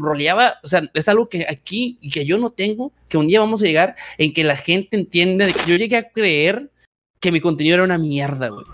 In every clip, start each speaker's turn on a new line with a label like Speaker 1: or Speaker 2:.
Speaker 1: roleaba, o sea, es algo que aquí y que yo no tengo, que un día vamos a llegar en que la gente entiende de que yo llegué a creer que mi contenido era una mierda, güey.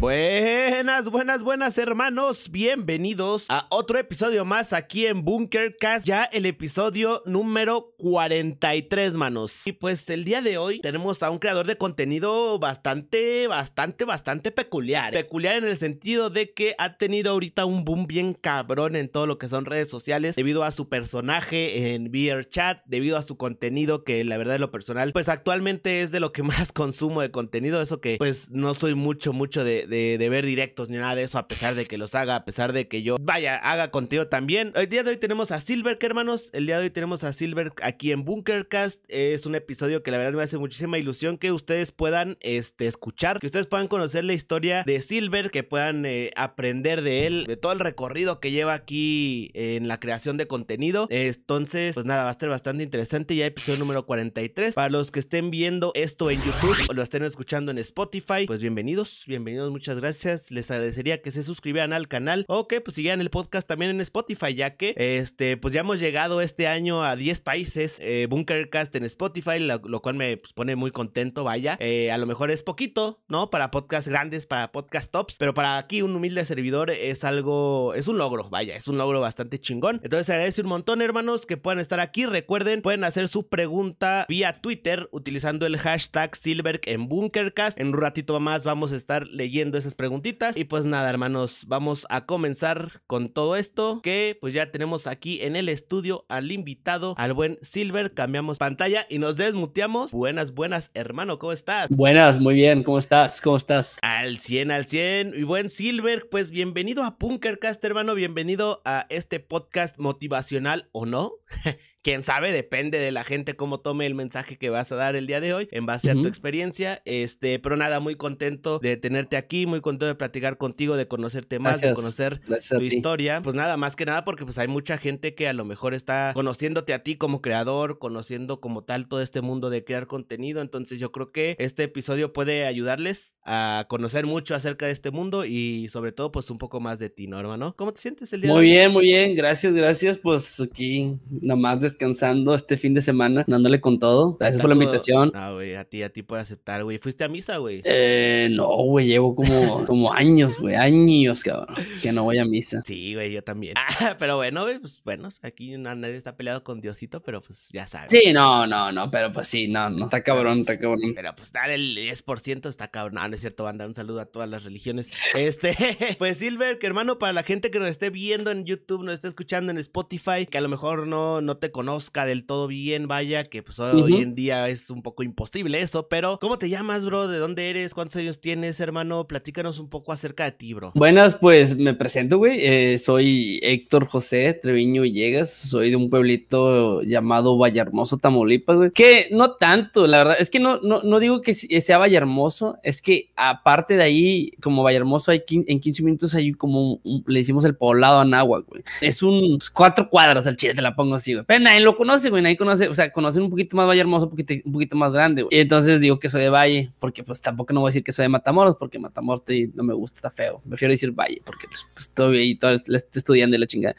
Speaker 2: Buenas, buenas, buenas hermanos, bienvenidos a otro episodio más aquí en Bunkercast, ya el episodio número 43, manos. Y pues el día de hoy tenemos a un creador de contenido bastante, bastante, bastante peculiar. Peculiar en el sentido de que ha tenido ahorita un boom bien cabrón en todo lo que son redes sociales debido a su personaje en VRChat, debido a su contenido que la verdad de lo personal, pues actualmente es de lo que más consumo de contenido, eso que pues no soy mucho, mucho de, ver directos ni nada de eso, a pesar de que los haga, a pesar de que yo, vaya, haga contigo también. El día de hoy tenemos a Silver, hermanos. El día de hoy tenemos a Silver aquí en Bunkercast. Es un episodio que la verdad me hace muchísima ilusión que ustedes puedan este, escuchar, que ustedes puedan conocer la historia de Silver, que puedan eh, aprender de él, de todo el recorrido que lleva aquí en la creación de contenido. Entonces, pues nada, va a estar bastante interesante. Ya episodio número 43. Para los que estén viendo esto en YouTube o lo estén escuchando en Spotify, pues bienvenidos, bienvenidos muchas gracias. Les agradecería que se suscribieran al canal o que pues siguieran el podcast también en Spotify, ya que este pues ya hemos llegado este año a 10 países, eh, Bunkercast en Spotify, lo, cual me pues, pone muy contento, vaya. Eh, a lo mejor es poquito, ¿no? Para podcasts grandes, para podcast tops, pero para aquí un humilde servidor es algo, es un logro, vaya, es un logro bastante chingón. Entonces agradece un montón, hermanos, que puedan estar aquí. Recuerden, pueden hacer su pregunta vía Twitter utilizando el hashtag Silver en Bunkercast. En un ratito más vamos a estar leyendo esas preguntitas. Y pues nada, hermanos, vamos a comenzar con todo esto. Que pues ya tenemos aquí en el estudio al invitado, al buen Silver. Cambiamos pantalla y nos desmuteamos. Buenas, buenas, hermano, ¿cómo estás?
Speaker 1: Buenas, muy bien, ¿cómo estás? ¿Cómo estás?
Speaker 2: Al 100, al 100. Y buen Silver, pues bienvenido a Punkercast, hermano. Bienvenido a este podcast motivacional o no. quién sabe, depende de la gente cómo tome el mensaje que vas a dar el día de hoy en base a tu experiencia. Este, pero nada, muy contento de tenerte aquí, muy contento de platicar contigo, de conocerte más, de conocer tu historia. Pues nada, más que nada porque pues hay mucha gente que a lo mejor está conociéndote a ti como creador, conociendo como tal todo este mundo de crear contenido. Entonces yo creo que este episodio puede ayudarles a conocer mucho acerca de este mundo y sobre todo pues un poco más de ti, ¿no, hermano? ¿Cómo te sientes el día
Speaker 1: muy
Speaker 2: de
Speaker 1: hoy? Muy bien, muy bien. Gracias, gracias. Pues aquí nomás de descansando este fin de semana, dándole con todo. Gracias por la invitación.
Speaker 2: Ah, güey, a ti, a ti por aceptar, güey. ¿Fuiste a misa, güey?
Speaker 1: Eh, no, güey, llevo como, como años, güey, años, cabrón, que no voy a misa.
Speaker 2: Sí, güey, yo también. Ah, pero bueno, güey, pues bueno, aquí nadie está peleado con Diosito, pero pues ya sabes.
Speaker 1: Sí, no, no, no, pero pues sí, no, no, está cabrón, está cabrón.
Speaker 2: Pero pues dale el 10% está cabrón. No, no es cierto, banda, un saludo a todas las religiones. Este, pues Silver, que hermano, para la gente que nos esté viendo en YouTube, nos esté escuchando en Spotify, que a lo mejor no, no te conoce conozca del todo bien, vaya, que pues hoy en día es un poco imposible eso, pero ¿cómo te llamas, bro? ¿De dónde eres? ¿Cuántos años tienes, hermano? Platícanos un poco acerca de ti, bro.
Speaker 1: Buenas, pues me presento, güey. Eh, soy Héctor José Treviño Villegas, soy de un pueblito llamado Vallehermoso, Tamaulipas, güey. Que no tanto, la verdad, es que no, no, no digo que sea Vallehermoso, es que aparte de ahí, como Vallehermoso, hay en 15 minutos hay como le hicimos el poblado a güey. Es un cuatro cuadras al chile, te la pongo así, güey. Pena nadie lo conoce, güey, nadie conoce, o sea, conocen un poquito más Valle Hermoso, un poquito, más grande, güey. Y entonces digo que soy de Valle, porque pues tampoco no voy a decir que soy de Matamoros, porque Matamoros no me gusta, está feo. Prefiero decir Valle, porque pues, estoy ahí, todo, estoy estudiando la chingada.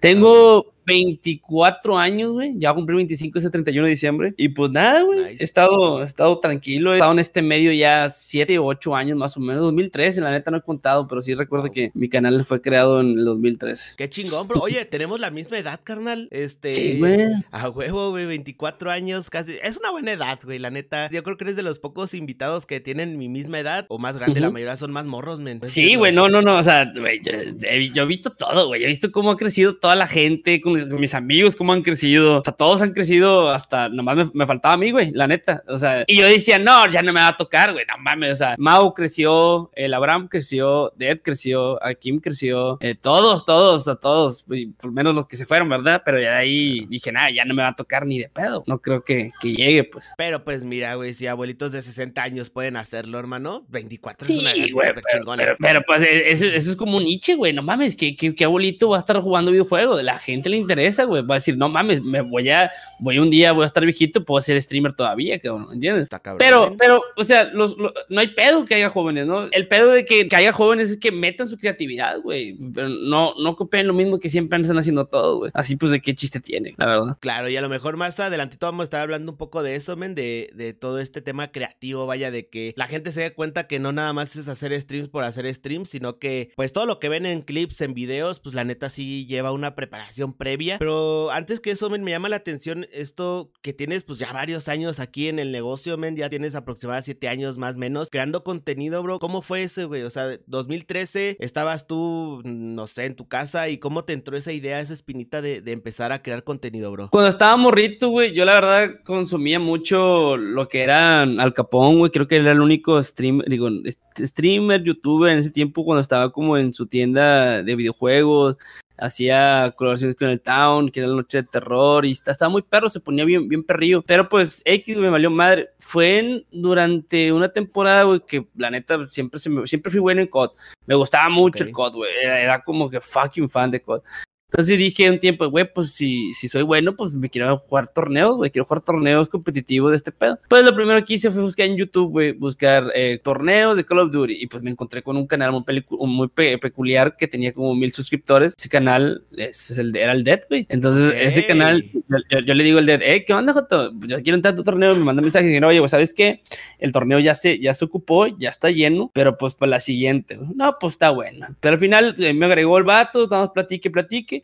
Speaker 1: Tengo 24 años, güey. Ya voy a cumplir 25 ese 31 de diciembre. Y pues nada, güey. He, estado, he estado tranquilo. He estado en este medio ya 7 o 8 años más o menos. 2013, la neta no he contado, pero sí recuerdo que mi canal fue creado en el 2013.
Speaker 2: Qué chingón, bro. Oye, tenemos la misma edad, carnal. Este.
Speaker 1: Sí, güey.
Speaker 2: A huevo, güey. 24 años casi. Es una buena edad, güey, la neta. Yo creo que eres de los pocos invitados que tienen mi misma edad o más grande. La mayoría son más morros, men.
Speaker 1: Sí, güey. No, no, no. O sea, güey, yo, yo, he visto todo, güey. He visto cómo ha crecido toda la gente con mis amigos, cómo han crecido. O sea, todos han crecido hasta, nomás me, faltaba a mí, güey, la neta. O sea, y yo decía, no, ya no me va a tocar, güey, no mames. O sea, Mau creció, el Abraham creció, Ded creció, Akim creció, eh, todos, todos, a todos, por menos los que se fueron, ¿verdad? Pero ya de ahí dije, nada, ya no me va a tocar ni de pedo. No creo que, que llegue, pues.
Speaker 2: Pero pues mira, güey, si abuelitos de 60 años pueden hacerlo, hermano, 24
Speaker 1: sí,
Speaker 2: es una
Speaker 1: güey, pero, pero, pues e, eso, eso, es como un niche, güey, no mames, ¿qué, qué, qué abuelito va a estar jugando videojuegos? La gente le interesa, güey. Va a decir, no mames, me voy a, voy un día, voy a estar viejito, puedo ser streamer todavía, cabrón, ¿entiendes? pero, pero, o sea, los, no hay pedo que haya jóvenes, ¿no? El pedo de que, que haya jóvenes es que metan su creatividad, güey. Pero no, no copien lo mismo que siempre están haciendo todo, güey. Así pues, ¿de qué chiste tiene, la verdad?
Speaker 2: Claro, y a lo mejor más adelantito vamos a estar hablando un poco de eso, men, de, de todo este tema creativo, vaya, de que la gente se dé cuenta que no nada más es hacer streams por hacer streams, sino que, pues, todo lo que ven en clips, en videos, pues la neta sí lleva una preparación previa. Pero antes que eso, men, me llama la atención esto que tienes, pues, ya varios años aquí en el negocio, men, ya tienes aproximadamente siete años más menos creando contenido, bro. ¿Cómo fue ese, güey? O sea, 2013, estabas tú, no sé, en tu casa y cómo te entró esa idea, esa espinita de, empezar a crear contenido, bro.
Speaker 1: Cuando estaba morrito, güey, yo la verdad consumía mucho lo que era Al Capón, güey. Creo que era el único streamer, digo, streamer, youtuber en ese tiempo cuando estaba como en su tienda de videojuegos hacía colaboraciones con el Town, que era la noche de terror, y estaba muy perro, se ponía bien, bien perrillo. Pero pues X me valió madre. Fue durante una temporada, güey, que la neta siempre, se me, siempre fui bueno en COD. Me gustaba mucho el COD, güey. Era, era, como que fucking fan de COD. Entonces dije un tiempo, güey, pues si, si soy bueno, pues me quiero jugar torneos, güey, quiero jugar torneos competitivos de este pedo. Pues lo primero que hice fue buscar en YouTube, güey, buscar eh, torneos de Call of Duty y pues me encontré con un canal muy, muy peculiar que tenía como mil suscriptores. Ese canal es, el, era el Dead, güey. Entonces ese canal, yo, le digo al Dead, eh, ¿qué onda, Joto? Pues, yo quiero entrar a tu torneo, me manda mensaje y dice, oye, güey, ¿sabes qué? El torneo ya se, ya se ocupó, ya está lleno, pero pues para la siguiente, no, pues está bueno. Pero al final eh, me agregó el vato, estamos platique, platique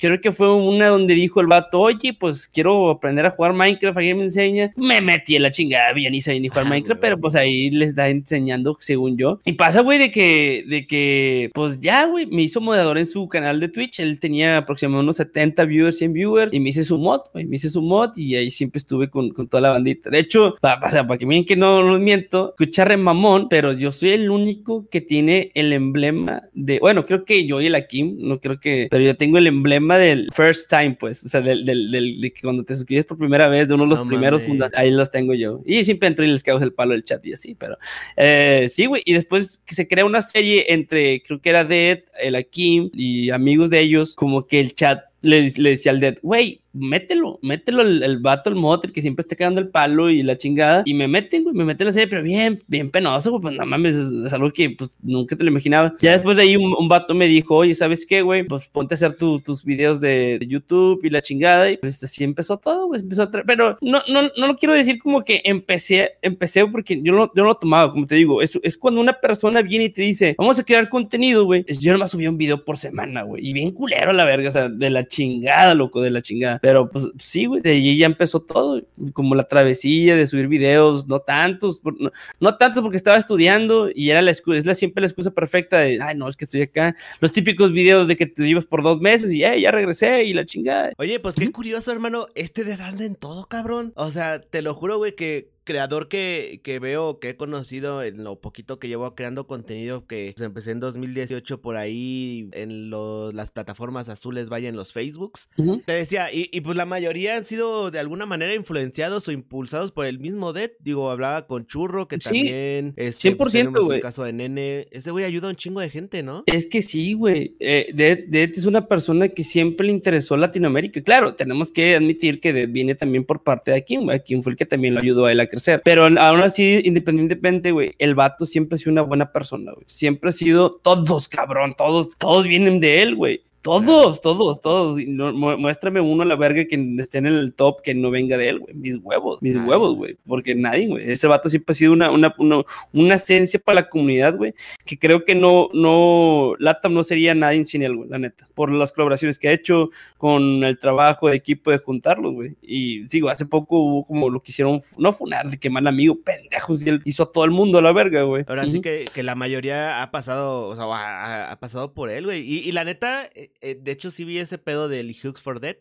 Speaker 1: creo que fue una donde dijo el vato, oye, pues quiero aprender a jugar Minecraft, alguien me enseña. Me metí en la chingada, ya ni sabía ni jugar ah, Minecraft, pero pues ahí les está enseñando, según yo. Y pasa, güey, de que, de que, pues ya, güey, me hizo moderador en su canal de Twitch. Él tenía aproximadamente unos 70 viewers, 100 viewers, y me hice su mod, güey, me hice su mod, y ahí siempre estuve con, con toda la bandita. De hecho, para, o sea, para que miren que no, no miento, escuchar mamón, pero yo soy el único que tiene el emblema de, bueno, creo que yo y el Akim, no creo que, pero yo tengo el emblema del first time, pues, o sea, del, del, del de que cuando te suscribes por primera vez, de uno de los primeros ahí los tengo yo. Y siempre entro y les cago el palo del chat y así, pero eh, sí, güey. Y después que se crea una serie entre, creo que era Dead, el Akim y amigos de ellos, como que el chat le, le decía al Dead, güey, mételo, mételo el, el vato, el motor que siempre está quedando el palo y la chingada. Y me meten, güey, me meten la serie, pero bien, bien penoso, güey, pues no mames, es, algo que pues nunca te lo imaginaba. Ya después de ahí un, un vato me dijo, oye, ¿sabes qué, güey? Pues ponte a hacer tus videos de, de, YouTube y la chingada. Y pues así empezó todo, güey, empezó a Pero no, no, no lo quiero decir como que empecé, empecé porque yo no, yo no lo tomaba, como te digo, es, es cuando una persona viene y te dice, vamos a crear contenido, güey. Yo nomás subía un video por semana, güey, y bien culero la verga, o sea, de la chingada, loco, de la chingada. Pero pues sí, güey, de allí ya empezó todo, como la travesía de subir videos, no tantos, no, no tantos porque estaba estudiando y era la excusa, es la, siempre la excusa perfecta de, ay, no, es que estoy acá. Los típicos videos de que te llevas por dos meses y, ya regresé y la chingada.
Speaker 2: Oye, pues qué curioso, hermano, este de anda en todo, cabrón. O sea, te lo juro, güey, que creador que, que, veo, que he conocido en lo poquito que llevo creando contenido, que pues, empecé en 2018 por ahí en las plataformas azules, vaya en los Facebooks. Te decía, y, y, pues la mayoría han sido de alguna manera influenciados o impulsados por el mismo Dead. Digo, hablaba con Churro, que también es este, 100%, pues, güey. caso de Nene. Ese güey ayuda a un chingo de gente, ¿no?
Speaker 1: Es que sí, güey. Eh, Dead, es una persona que siempre le interesó Latinoamérica. Claro, tenemos que admitir que Dead viene también por parte de Akin. Akin fue el que también lo ayudó a él a crecer pero aún así, independientemente, güey, el vato siempre ha sido una buena persona, güey. Siempre ha sido todos, cabrón, todos, todos vienen de él, güey. Todos, todos, todos. No, muéstrame uno a la verga que esté en el top que no venga de él, güey. Mis huevos, mis huevos, güey. Porque nadie, güey. Ese vato siempre ha sido una, una, una, una esencia para la comunidad, güey. Que creo que no, no, Latam no sería nadie sin él, güey, la neta. Por las colaboraciones que ha hecho con el trabajo de equipo de juntarlos, güey. Y sigo, hace poco hubo como lo quisieron, no funar, de que mal amigo, pendejos. Y él hizo a todo el mundo a la verga, güey.
Speaker 2: Ahora sí que, que, la mayoría ha pasado, o sea, ha, ha pasado por él, güey. Y, y la neta eh, eh, de hecho, sí vi ese pedo del Hooks for Dead.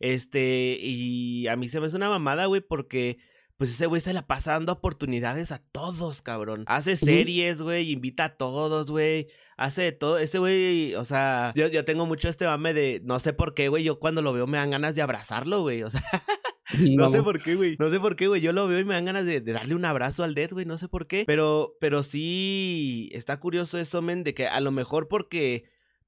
Speaker 2: Este, y a mí se me hace una mamada, güey, porque pues ese güey se la pasa dando oportunidades a todos, cabrón. Hace series, güey, invita a todos, güey. Hace de todo. Ese güey, o sea, yo, yo tengo mucho este mame de, no sé por qué, güey, yo cuando lo veo me dan ganas de abrazarlo, güey. O sea, no, sé por qué, güey. No sé por qué, güey. Yo lo veo y me dan ganas de, de darle un abrazo al Dead, güey. No sé por qué. Pero, pero sí, está curioso eso, men, de que a lo mejor porque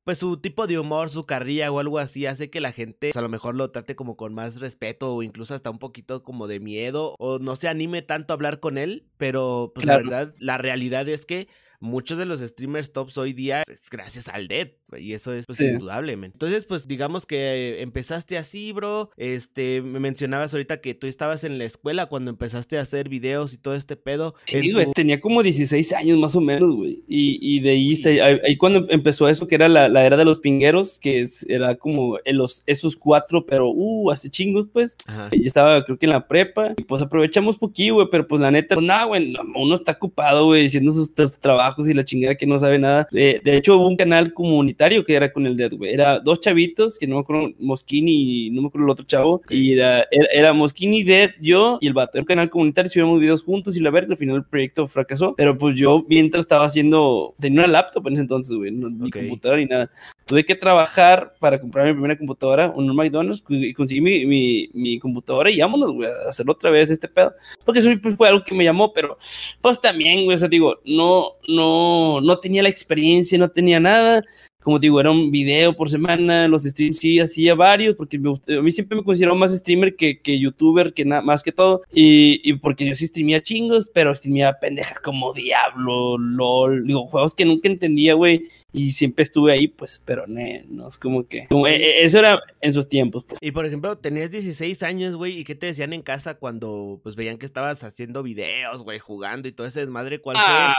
Speaker 2: pues su tipo de humor, su carrilla o algo así hace que la gente pues, a lo mejor lo trate como con más respeto o incluso hasta un poquito como de miedo o no se anime tanto a hablar con él, pero pues la verdad, la realidad es que muchos de los streamers tops hoy día es gracias al Dead. Y eso es pues, indudable, Entonces, pues digamos que empezaste así, bro. Este, me mencionabas ahorita que tú estabas en la escuela cuando empezaste a hacer videos y todo este pedo.
Speaker 1: Sí, güey, tenía como 16 años más o menos, güey. Y, y de ahí, ahí, cuando empezó eso, que era la, la, era de los pingueros, que era como en los, esos cuatro, pero, uh, hace chingos, pues. Yo estaba, creo que en la prepa. Y pues aprovechamos poquito, güey, pero pues la neta, pues nada, güey, uno está ocupado, güey, haciendo sus trabajos y la chingada que no sabe nada. Eh, de hecho, hubo un canal comunitario que era con el Dead, güey. Era dos chavitos, que no me acuerdo, Moschini y no me acuerdo el otro chavo. Y era, era, Moschini, Dead, yo y el vato. Era un canal comunitario, subíamos videos juntos y la verdad, al final el proyecto fracasó. Pero pues yo, mientras estaba haciendo, tenía una laptop en ese entonces, güey, no, ni computadora ni nada. Tuve que trabajar para comprar mi primera computadora, un McDonald's, y conseguí mi, mi, mi, computadora y vámonos, güey, a hacerlo otra vez este pedo. Porque eso pues, fue algo que me llamó, pero pues también, güey, o sea, digo, no, no, no tenía la experiencia, no tenía nada como digo, era un video por semana, los streams sí hacía varios, porque a mí siempre me considero más streamer que, que youtuber, que nada más que todo, y, y, porque yo sí streamía chingos, pero streamía pendejas como Diablo, LOL, digo, juegos que nunca entendía, güey, y siempre estuve ahí, pues, pero no, es como que, e, e, eso era en sus tiempos. Pues.
Speaker 2: Y por ejemplo, tenías 16 años, güey, ¿y qué te decían en casa cuando, pues, veían que estabas haciendo videos, güey, jugando y todo ese desmadre? ¿Cuál
Speaker 1: ah,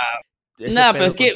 Speaker 1: fue? Nada, pero es que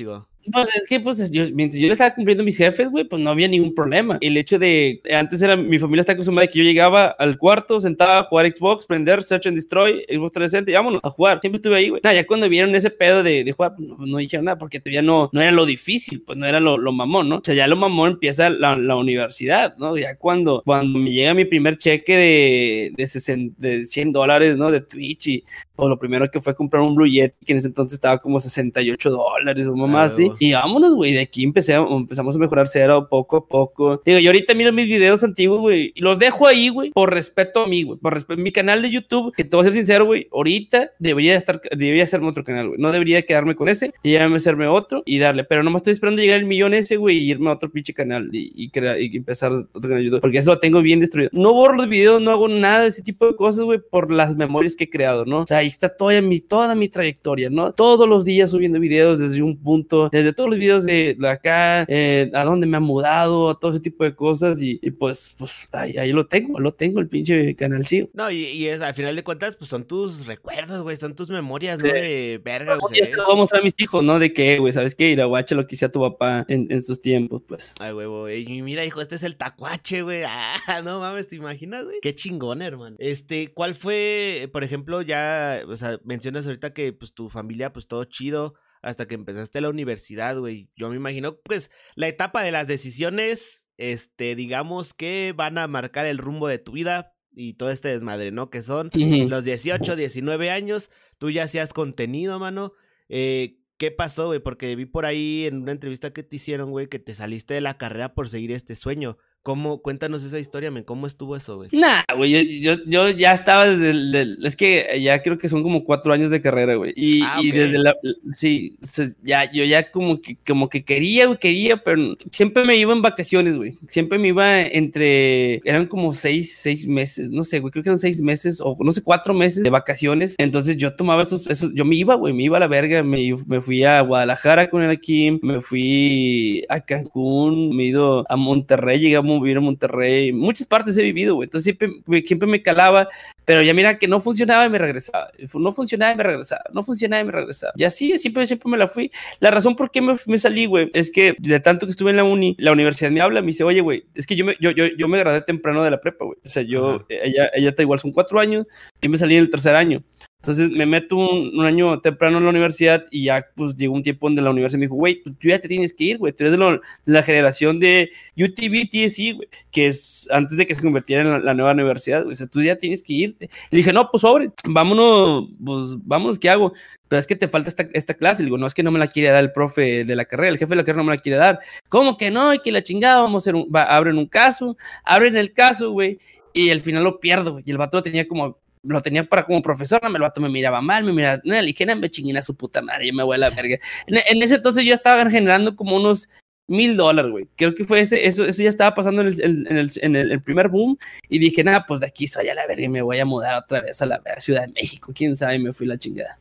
Speaker 1: pues es que, pues, yo, mientras yo estaba cumpliendo mis jefes, güey, pues no había ningún problema. El hecho de, antes era, mi familia está acostumbrada que yo llegaba al cuarto, sentaba a jugar Xbox, prender Search and Destroy, Xbox 360 y vámonos a jugar. Siempre estuve ahí, güey. Nada, ya cuando vieron ese pedo de, jugar, pues, no, no, dijeron nada, porque todavía no, no era lo difícil, pues no era lo, mamón, ¿no? O sea, ya lo mamón empieza la, la, universidad, ¿no? Ya cuando, cuando me llega mi primer cheque de, de, 60, de 100 dólares, ¿no? De Twitch y pues lo primero que fue comprar un Blue Yeti, que en ese entonces estaba como 68 dólares o más así. Y vámonos, güey, de aquí empecé, empezamos a mejorar cero poco a poco. Digo, yo ahorita miro mis videos antiguos, güey, y los dejo ahí, güey, por respeto a mí, güey, por respeto a mi canal de YouTube, que te voy a ser sincero, güey, ahorita debería estar, debería hacerme otro canal, güey. No debería quedarme con ese, debería hacerme otro y darle, pero no me estoy esperando llegar al millón ese, güey, y irme a otro pinche canal y, y, crear, y empezar otro canal de YouTube, porque eso lo tengo bien destruido. No borro los videos, no hago nada de ese tipo de cosas, güey, por las memorias que he creado, ¿no? O sea, ahí está toda mi, toda mi trayectoria, ¿no? Todos los días subiendo videos desde un punto, desde todos los videos de acá, eh, a dónde me ha mudado, todo ese tipo de cosas y, pues, pues ahí, ahí, lo tengo, lo tengo el pinche canal, sí.
Speaker 2: No, y, y, es, al final de cuentas, pues son tus recuerdos, güey, son tus memorias, ¿no? De verga,
Speaker 1: güey. Y esto voy a mostrar a mis hijos, ¿no? De que, güey, ¿sabes qué? Ir a guache lo que hacía tu papá en, en sus tiempos, pues.
Speaker 2: Ay, güey, güey, y mira, hijo, este es el tacuache, güey. Ah, no mames, ¿te imaginas, güey? Qué chingón, hermano. Este, ¿cuál fue, por ejemplo, ya, o sea, mencionas ahorita que, pues, tu familia, pues, todo chido hasta que empezaste la universidad, güey. Yo me imagino, pues, la etapa de las decisiones, este, digamos que van a marcar el rumbo de tu vida y todo este desmadre, ¿no? Que son los 18, 19 años, tú ya hacías contenido, mano. Eh, ¿Qué pasó, güey? Porque vi por ahí en una entrevista que te hicieron, güey, que te saliste de la carrera por seguir este sueño. ¿Cómo? Cuéntanos esa historia, men. ¿Cómo estuvo eso, güey?
Speaker 1: Nah, güey, yo, yo, ya estaba desde el, Es que ya creo que son como cuatro años de carrera, güey. Y, ah, y desde la... Sí, ya, yo ya como que, como que quería, güey, quería, pero siempre me iba en vacaciones, güey. Siempre me iba entre... Eran como seis, seis meses, no sé, güey, creo que eran seis meses o no sé, cuatro meses de vacaciones. Entonces yo tomaba esos... esos yo me iba, güey, me iba a la verga. Me, me fui a Guadalajara con el aquí, me fui a Cancún, me he ido a Monterrey, llegamos vivir en Monterrey, muchas partes he vivido, güey. Entonces siempre, siempre me calaba, pero ya mira que no funcionaba y me regresaba. No funcionaba y me regresaba. No funcionaba y me regresaba. Y así siempre, siempre me la fui. La razón por qué me, me salí, güey, es que de tanto que estuve en la uni, la universidad me habla, me dice, oye, güey, es que yo me, yo, yo, yo me gradué temprano de la prepa, güey. O sea, yo, ella, ella está igual, son cuatro años, yo me salí en el tercer año. Entonces me meto un, año temprano en la universidad y ya pues llegó un tiempo donde la universidad me dijo, güey, pues, tú ya te tienes que ir, güey, tú eres de, la generación de UTV, TSI, güey, que es antes de que se convirtiera en la, nueva universidad, güey, o sea, tú ya tienes que irte. Le dije, no, pues sobre, vámonos, pues vámonos, ¿qué hago? Pero es que te falta esta, esta clase. Le digo, no, es que no me la quiere dar el profe de la carrera, el jefe de la carrera no me la quiere dar. ¿Cómo que no? Y que la chingada, vamos a hacer un, abren un caso, abren el caso, güey, y al final lo pierdo, y el vato lo tenía como lo tenía para como profesor, no, el vato me miraba mal, me miraba, no, dije, me chingina su puta madre, yo me voy a la verga. En, ese entonces yo estaba generando como unos mil dólares, güey. Creo que fue ese, eso, eso ya estaba pasando en el, en el, en el, primer boom y dije, nada, pues de aquí soy a la verga y me voy a mudar otra vez a la Ciudad de México. Quién sabe, me fui la chingada.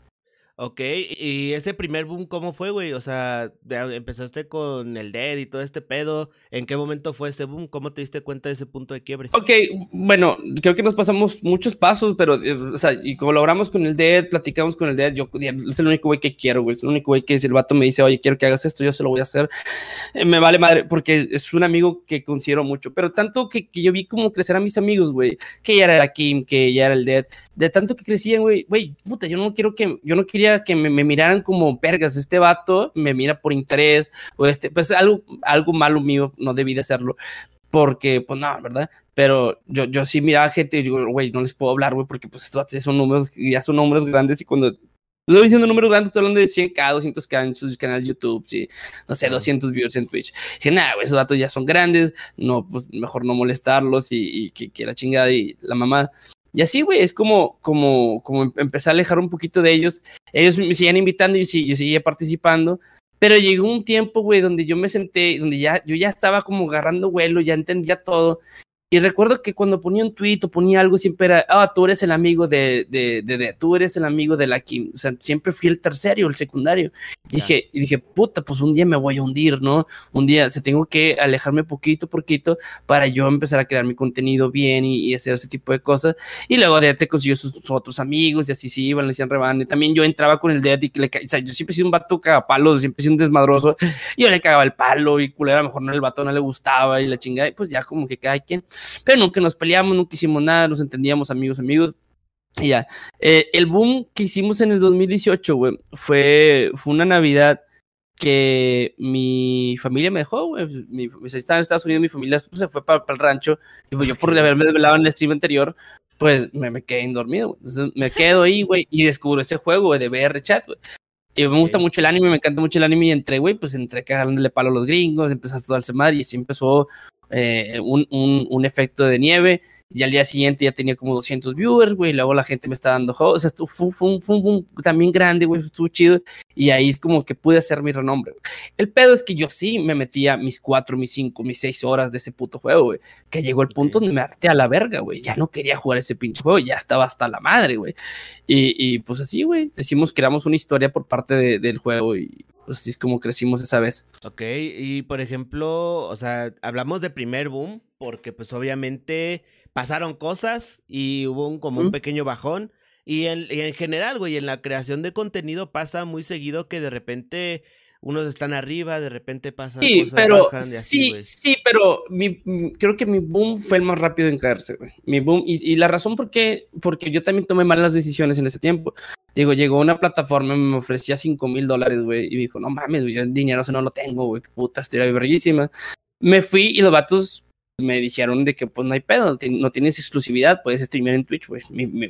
Speaker 2: Ok, y ese primer boom, ¿cómo fue, güey? O sea, empezaste con el Dead y todo este pedo. ¿En qué momento fue ese boom? ¿Cómo te diste cuenta de ese punto de quiebre?
Speaker 1: Ok, bueno, creo que nos pasamos muchos pasos, pero, eh, o sea, y colaboramos con el Dead, platicamos con el Dead. Yo es el único güey que quiero, güey. Es el único güey que si el vato me dice, oye, quiero que hagas esto, yo se lo voy a hacer. Eh, me vale madre, porque es un amigo que considero mucho. Pero tanto que, que yo vi como crecer a mis amigos, güey, que ya era Kim, que ya era el Dead, de tanto que crecían, güey, güey, puta, yo no quiero que, yo no quería que me, miraran como vergas, este vato me mira por interés, o este, pues algo, algo malo mío, no debí de hacerlo, porque, pues no, ¿verdad? Pero yo, yo sí miraba gente y digo, güey, no les puedo hablar, güey, porque pues estos son números, ya son números grandes y cuando estoy diciendo números grandes, estoy hablando de 100k, 200k en sus canales YouTube, sí, no sé, 200 viewers en Twitch. Dije, nada, esos datos ya son grandes, no, pues mejor no molestarlos y, y que quiera chingada y la mamá. Y así, güey, es como, como, como em, empecé a alejar un poquito de ellos. Ellos me seguían invitando y yo, yo seguía participando. Pero llegó un tiempo, güey, donde yo me senté, donde ya, yo ya estaba como agarrando vuelo, ya entendía todo. Y recuerdo que cuando ponía un tweet o ponía algo, siempre era, ah, tú eres el amigo de, de, de, tú eres el amigo de la Kim. O sea, siempre fui el tercero, el secundario. Y dije, y dije, puta, pues un día me voy a hundir, ¿no? Un día se tengo que alejarme poquito a poquito para yo empezar a crear mi contenido bien y, hacer ese tipo de cosas. Y luego de te consiguió sus, otros amigos y así sí iban, le decían rebane. También yo entraba con el dead y que le o sea, yo siempre he sido un vato cagapalos, siempre he sido un desmadroso. Y yo le cagaba el palo y culera, a lo mejor no el vato no le gustaba y la chingada. Y pues ya como que cada quien pero nunca nos peleamos, nunca hicimos nada, nos entendíamos amigos, amigos. Y ya, eh, el boom que hicimos en el 2018, güey, fue, fue una Navidad que mi familia me dejó, güey. Mi, estaba en Estados Unidos, mi familia pues, se fue para, el rancho. Y pues yo por haberme desvelado en el stream anterior, pues me, me quedé dormido. Entonces me quedo ahí, güey, y descubro ese juego, güey, de VR chat, güey. Y me gusta mucho el anime, me encanta mucho el anime y entré, güey, pues entré cagándole palo a los gringos, empezó a darse mal y así empezó eh, un, un, un, efecto de nieve. Y al día siguiente ya tenía como 200 viewers, güey. Y luego la gente me está dando O sea, fue, fue, fue, un también grande, güey. Estuvo chido. Y ahí es como que pude hacer mi renombre. El pedo es que yo sí me metía mis 4, mis 5, mis 6 horas de ese puto juego, güey. Que llegó el punto donde me harté a la verga, güey. Ya no quería jugar ese pinche juego. Ya estaba hasta la madre, güey. Y, y pues así, güey. Decimos, creamos una historia por parte de, del juego. Y pues así es como crecimos esa vez.
Speaker 2: Ok, y por ejemplo, o sea, hablamos de primer boom, porque pues obviamente pasaron cosas y hubo un, como un pequeño bajón. Y en, y en general, güey, en la creación de contenido pasa muy seguido que de repente unos están arriba, de repente pasan
Speaker 1: sí, cosas pero, sí, sí, pero mi, mm, creo que mi boom fue el más rápido en caerse, güey. Mi boom, y, y, la razón por qué, porque yo también tomé malas decisiones en ese tiempo. Digo, llegó una plataforma, me ofrecía 5 mil dólares, güey, y dijo, no mames, güey, yo dinero eso no lo tengo, güey, puta, estoy verguísima. Me fui y los vatos me dijeron de que pues no hay pedo, no tienes exclusividad, puedes streamear en Twitch, güey.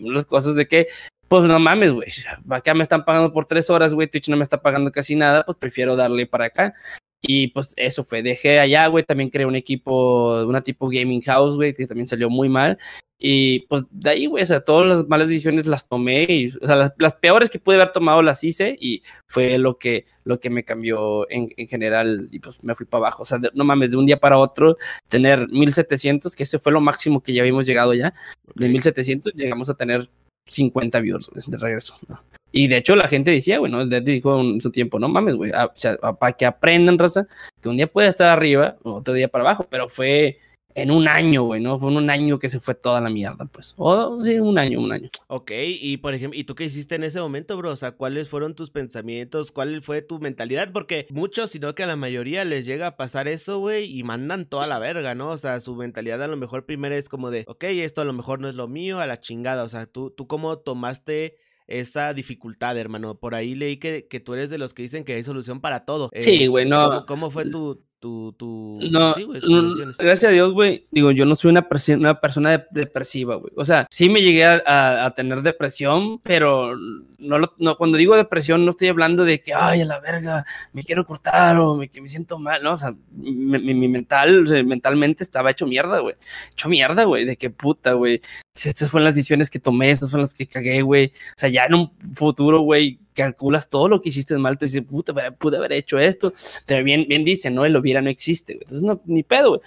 Speaker 1: Las cosas de que pues no mames, güey, acá me están pagando por tres horas, güey, Twitch no me está pagando casi nada, pues prefiero darle para acá. Y pues eso fue, dejé allá, güey, también creé un equipo, una tipo gaming house, güey, que también salió muy mal. Y pues de ahí, güey, o sea, todas las malas decisiones las tomé, y, o sea, las, peores que pude haber tomado las hice y fue lo que, lo que me cambió en, en general y pues me fui para abajo. O sea, no mames, de un día para otro tener 1700, que ese fue lo máximo que ya habíamos llegado ya, de 1700 llegamos a tener 50 viewers de regreso. Y de hecho la gente decía, bueno, ¿no? dijo en su tiempo, no mames, güey, o sea, para que aprendan, raza, que un día puede estar arriba, otro día para abajo, pero fue en un año, güey, ¿no? Fue en un año que se fue toda la mierda, pues. O sí, un año, un año.
Speaker 2: Ok, y por ejemplo, ¿y tú qué hiciste en ese momento, bro? O sea, ¿cuáles fueron tus pensamientos? ¿Cuál fue tu mentalidad? Porque muchos, sino que a la mayoría les llega a pasar eso, güey, y mandan toda la verga, ¿no? O sea, su mentalidad a lo mejor primero es como de, ok, esto a lo mejor no es lo mío, a la chingada. O sea, ¿tú, tú cómo tomaste esa dificultad, hermano? Por ahí leí que, que tú eres de los que dicen que hay solución para todo.
Speaker 1: Sí, güey, no.
Speaker 2: ¿Cómo, fue tu, tu, tu...
Speaker 1: No, gracias a Dios, güey, digo, yo no soy una, una persona depresiva, güey. O sea, sí me llegué a, a, tener depresión, pero no, lo, no cuando digo depresión no estoy hablando de que, ay, a la verga, me quiero cortar o me, que me siento mal, no, o sea, mi, mi, mental, mentalmente estaba hecho mierda, güey. Hecho mierda, güey, de qué puta, güey. Estas fueron las decisiones que tomé, estas fueron las que cagué, güey. O sea, ya en un futuro, güey, calculas todo lo que hiciste mal, te dices, puta, pude haber hecho esto, pero bien, bien dice, ¿no? El hubiera no existe, güey. Entonces, no, ni pedo, güey.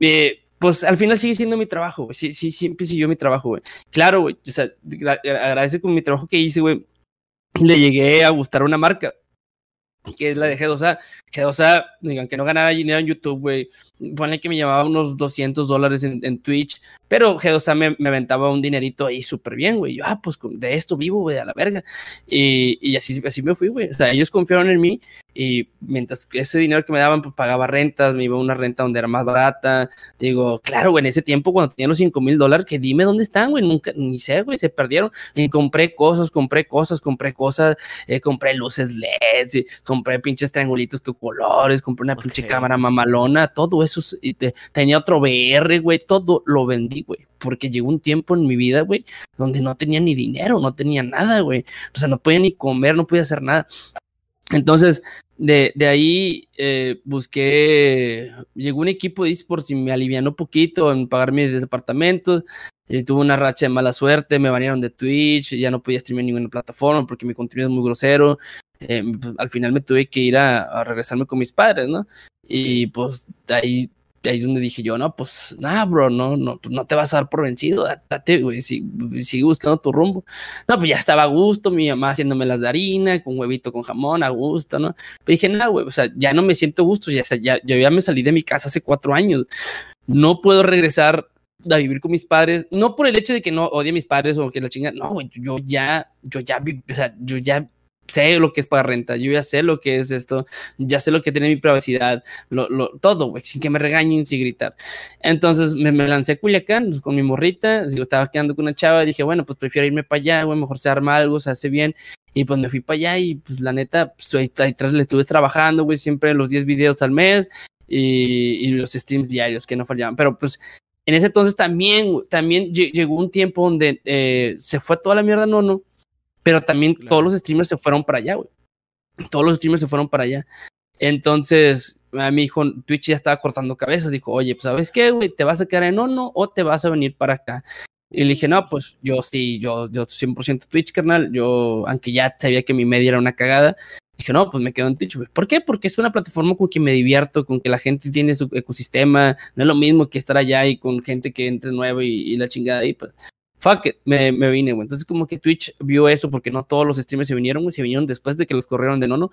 Speaker 1: Eh, pues al final sigue siendo mi trabajo, güey. Sí, sí, siempre siguió mi trabajo, güey. Claro, güey. O sea, agradece con mi trabajo que hice, güey. Le llegué a gustar una marca que es la de G2A. G2A, digan que no ganara dinero en YouTube, güey. Ponle que me llevaba unos 200 dólares en, en Twitch, pero G2A me, me, aventaba un dinerito ahí súper bien, güey. Yo, ah, pues de esto vivo, güey, a la verga. Y, y así, así me fui, güey. O sea, ellos confiaron en mí y mientras ese dinero que me daban, pues pagaba rentas, me iba a una renta donde era más barata. Digo, claro, güey, en ese tiempo cuando tenía los 5 mil dólares, que dime dónde están, güey, nunca, ni sé, güey, se perdieron. Y compré cosas, compré cosas, compré cosas, eh, compré luces LED, compré pinches triangulitos con colores, compré una pinche cámara mamalona, todo eso, y te, tenía otro VR, güey, todo lo vendí, güey porque llegó un tiempo en mi vida, güey, donde no tenía ni dinero, no tenía nada, güey. O sea, no podía ni comer, no podía hacer nada. Entonces, de, de ahí eh, busqué, llegó un equipo de esports y me alivianó un poquito en pagar mis departamentos. Y tuve una racha de mala suerte, me banearon de Twitch, ya no podía streamar en ninguna plataforma porque mi contenido es muy grosero. Eh, pues, al final me tuve que ir a, a regresarme con mis padres, ¿no? Y pues de ahí ahí es donde dije yo, no, pues nada, bro, no, no, pues, no te vas a dar por vencido, date, güey, sigue, buscando tu rumbo. No, pues ya estaba a gusto, mi mamá haciéndome las de harina, con huevito con jamón, a gusto, ¿no? Pero dije, nada, güey, o sea, ya no me siento gusto, ya, ya, yo ya me salí de mi casa hace cuatro años, no puedo regresar a vivir con mis padres, no por el hecho de que no odie a mis padres o que la chinga, no, güey, yo ya, yo ya, o sea, yo ya sé lo que es pagar renta, yo ya sé lo que es esto, ya sé lo que tiene mi privacidad, lo, todo, güey, sin que me regañen, sin gritar. Entonces me, lancé a Culiacán pues, con mi morrita, digo, estaba quedando con una chava, dije, bueno, pues prefiero irme para allá, güey, mejor se arma algo, se hace bien. Y pues me fui para allá y pues la neta, pues ahí, ahí atrás le estuve trabajando, güey, siempre los 10 videos al mes y, y los streams diarios que no fallaban. Pero pues en ese entonces también, también llegó un tiempo donde eh, se fue toda la mierda, no, no pero también todos los streamers se fueron para allá, güey. Todos los streamers se fueron para allá. Entonces, a mi hijo Twitch ya estaba cortando cabezas. Dijo, oye, pues, ¿sabes qué, güey? ¿Te vas a quedar en Ono o te vas a venir para acá? Y le dije, no, pues yo sí, yo, yo 100% Twitch, carnal. Yo, aunque ya sabía que mi media era una cagada, dije, no, pues me quedo en Twitch. Güey. ¿Por qué? Porque es una plataforma con que me divierto, con que la gente tiene su ecosistema. No es lo mismo que estar allá y con gente que entre nueva y, y la chingada ahí. Pues fuck it, me, me vine, güey. Entonces, como que Twitch vio eso porque no todos los streamers se vinieron, güey, se vinieron después de que los corrieron de nono.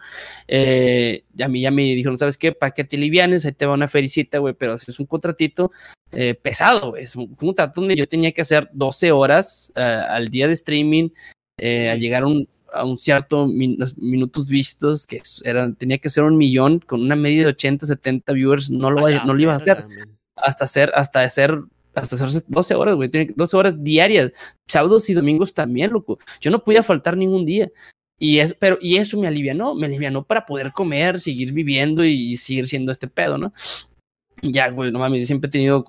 Speaker 1: Eh, a mí ya me dijeron, ¿sabes qué? Para que te livianes, ahí te va una felicita, güey, pero es un contratito eh, pesado, güey. Es un contrato donde yo tenía que hacer 12 horas uh, al día de streaming, eh, a llegar a un, a un cierto min minutos vistos, que eran, tenía que ser un millón con una media de 80, 70 viewers, no lo, no lo iba a hacer. Hasta hacer, hasta hacer hasta hacerse 12 horas, güey, tiene 12 horas diarias, sábados y domingos también, loco. Yo no podía faltar ningún día. Y, es, pero, y eso me alivianó, me alivianó para poder comer, seguir viviendo y, seguir siendo este pedo, ¿no? Ya, güey, no mames, yo siempre he tenido,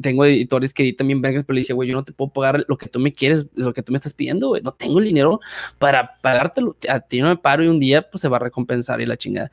Speaker 1: tengo editores que editan bien vergas, pero le dice, güey, yo no te puedo pagar lo que tú me quieres, lo que tú me estás pidiendo, güey, no tengo el dinero para pagártelo, a ti no me paro y un día, pues se va a recompensar y la chingada.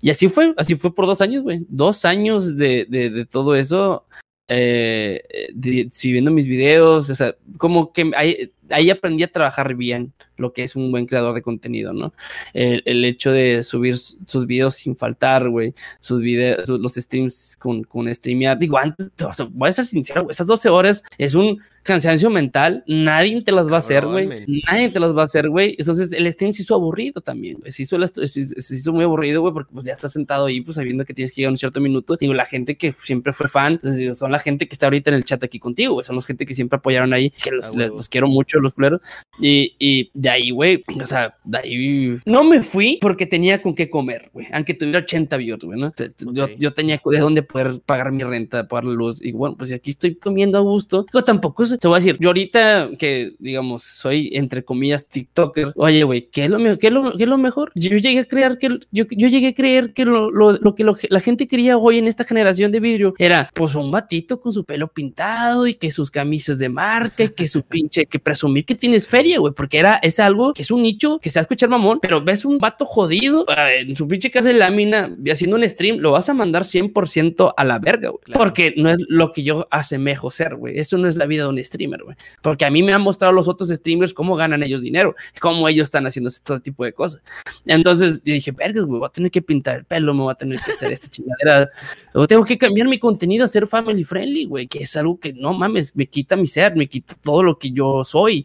Speaker 1: Y así fue, así fue por dos años, güey, dos años de, de, de todo eso, eh, de, si viendo mis videos, o sea, como que ahí, ahí, aprendí a trabajar bien lo que es un buen creador de contenido, ¿no? El, el hecho de subir sus videos sin faltar, güey, sus videos, los streams con, con streamear. Digo, antes, voy a ser sincero, esas 12 horas es un cansancio mental, nadie te las va a hacer, güey. Nadie te las va a hacer, güey. Entonces el stream se hizo aburrido también, güey. Se hizo, se, hizo muy aburrido, güey, porque pues ya estás sentado ahí, pues sabiendo que tienes que llegar un cierto minuto. Digo, la gente que siempre fue fan, pues, digo, son la gente que está ahorita en el chat aquí contigo, güey. Son los gente que siempre apoyaron ahí, que los, ah, les, los quiero mucho, los culeros. Y, y de ahí, güey, o sea, de ahí no me fui porque tenía con qué comer, güey. Aunque tuviera 80 views, güey, ¿no? O sea, okay. yo, yo, tenía de dónde poder pagar mi renta, pagar la luz. Y bueno, pues aquí estoy comiendo a gusto. Pero tampoco se va a decir, yo ahorita que, digamos, soy entre comillas TikToker, oye, güey, ¿qué es lo, qué es lo, qué es lo mejor? Yo llegué a creer que, yo, yo llegué a creer que lo, lo, lo que lo, la gente quería hoy en esta generación de vidrio era, pues, un batito con su pelo pintado y que sus camisas de marca y que su pinche, que presume presumir que tienes feria, güey, porque era, es algo que es un nicho que se va a escuchar mamón, pero ves un vato jodido ah, en su pinche casa de lámina haciendo un stream, lo vas a mandar 100% a la verga, güey, porque no es lo que yo asemejo ser, güey. Eso no es la vida de un streamer, güey, porque a mí me han mostrado los otros streamers cómo ganan ellos dinero, cómo ellos están haciendo todo tipo de cosas. Entonces yo dije, vergas, güey, voy a tener que pintar el pelo, me voy a tener que hacer esta chingadera, o tengo que cambiar mi contenido a ser family friendly, güey, que es algo que no mames, me quita mi ser, me quita todo lo que yo soy.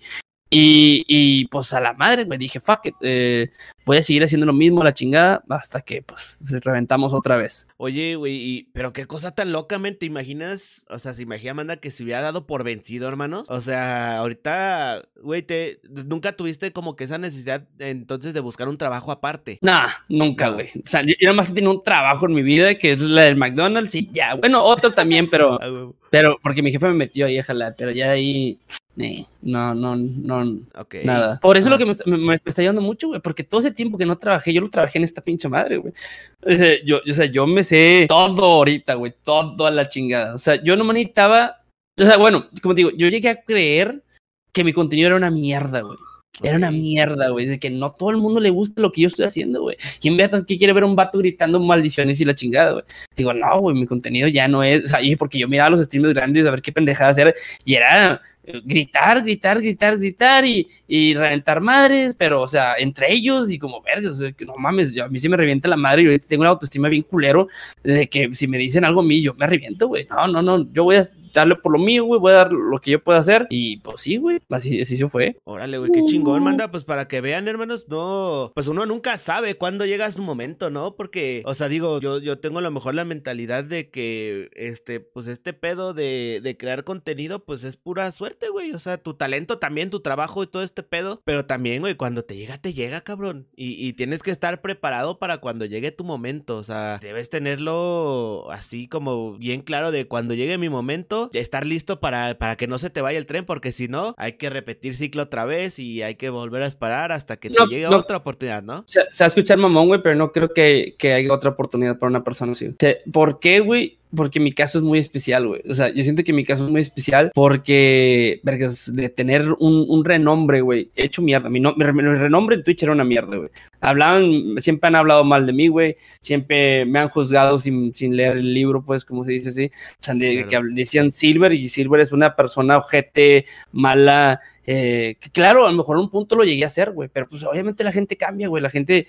Speaker 1: Y, y, pues a la madre, me dije, fuck it, eh, voy a seguir haciendo lo mismo, la chingada, hasta que pues reventamos otra vez.
Speaker 2: Oye, güey, pero qué cosa tan locamente, ¿te imaginas? O sea, se imagina, manda, que se hubiera dado por vencido, hermanos. O sea, ahorita, güey, te, nunca tuviste como que esa necesidad entonces de buscar un trabajo aparte.
Speaker 1: Nah, nunca, güey. O sea, yo, nada más he tenido un trabajo en mi vida, que es la del McDonald's, y ya, bueno, otro también, pero, pero porque mi jefe me metió ahí a jalar, pero ya de ahí no, no, no, nada. Por eso es lo que me, está ayudando mucho, güey, porque todo ese tiempo que no trabajé, yo lo trabajé en esta pinche madre, güey. O sea, yo, o sea, yo me sé todo ahorita, güey, todo a la chingada. O sea, yo no me necesitaba, o sea, bueno, como digo, yo llegué a creer que mi contenido era una mierda, güey. Era una mierda, güey, de que no todo el mundo le gusta lo que yo estoy haciendo, güey. ¿Quién ve que quiere ver un vato gritando maldiciones y la chingada, güey? Digo, no, güey, mi contenido ya no es, o sea, porque yo miraba los streams grandes a ver qué pendejada hacer y era gritar, gritar, gritar, gritar y, y reventar madres, pero, o sea, entre ellos y como vergas, no mames, yo, a mí sí me revienta la madre y ahorita tengo una autoestima bien culero de que si me dicen algo a mí, yo me reviento, güey. No, no, no, yo voy a darle por lo mío, güey, voy a dar lo que yo pueda hacer. Y pues sí, güey, así, así se fue.
Speaker 2: Órale, güey, qué chingón, manda, pues para que vean, hermanos, no, pues uno nunca sabe cuándo llega su momento, ¿no? Porque, o sea, digo, yo, yo tengo a lo mejor la mentalidad de que, este, pues este pedo de, de crear contenido, pues es pura suerte, güey. O sea, tu talento también, tu trabajo y todo este pedo. Pero también, güey, cuando te llega, te llega, cabrón. Y, y tienes que estar preparado para cuando llegue tu momento. O sea, debes tenerlo así como bien claro de cuando llegue mi momento estar listo para, para que no se te vaya el tren, porque si no, hay que repetir ciclo otra vez y hay que volver a esperar hasta que te llegue otra oportunidad, ¿no?
Speaker 1: Se, se va a escuchar mamón, güey, pero no creo que, que haya otra oportunidad para una persona así. ¿Por qué, güey? Porque mi caso es muy especial, güey. O sea, yo siento que mi caso es muy especial porque, vergas, de tener un, un renombre, güey, he hecho mierda. Mi, no, mi, renombre en Twitch era una mierda, güey. Hablaban, siempre han hablado mal de mí, güey. Siempre me han juzgado sin, sin leer el libro, pues, como se dice así. O sea, de, que decían Silver y Silver es una persona ojete, mala. Eh, que claro, a lo mejor en un punto lo llegué a hacer, güey, pero pues obviamente la gente cambia, güey. La gente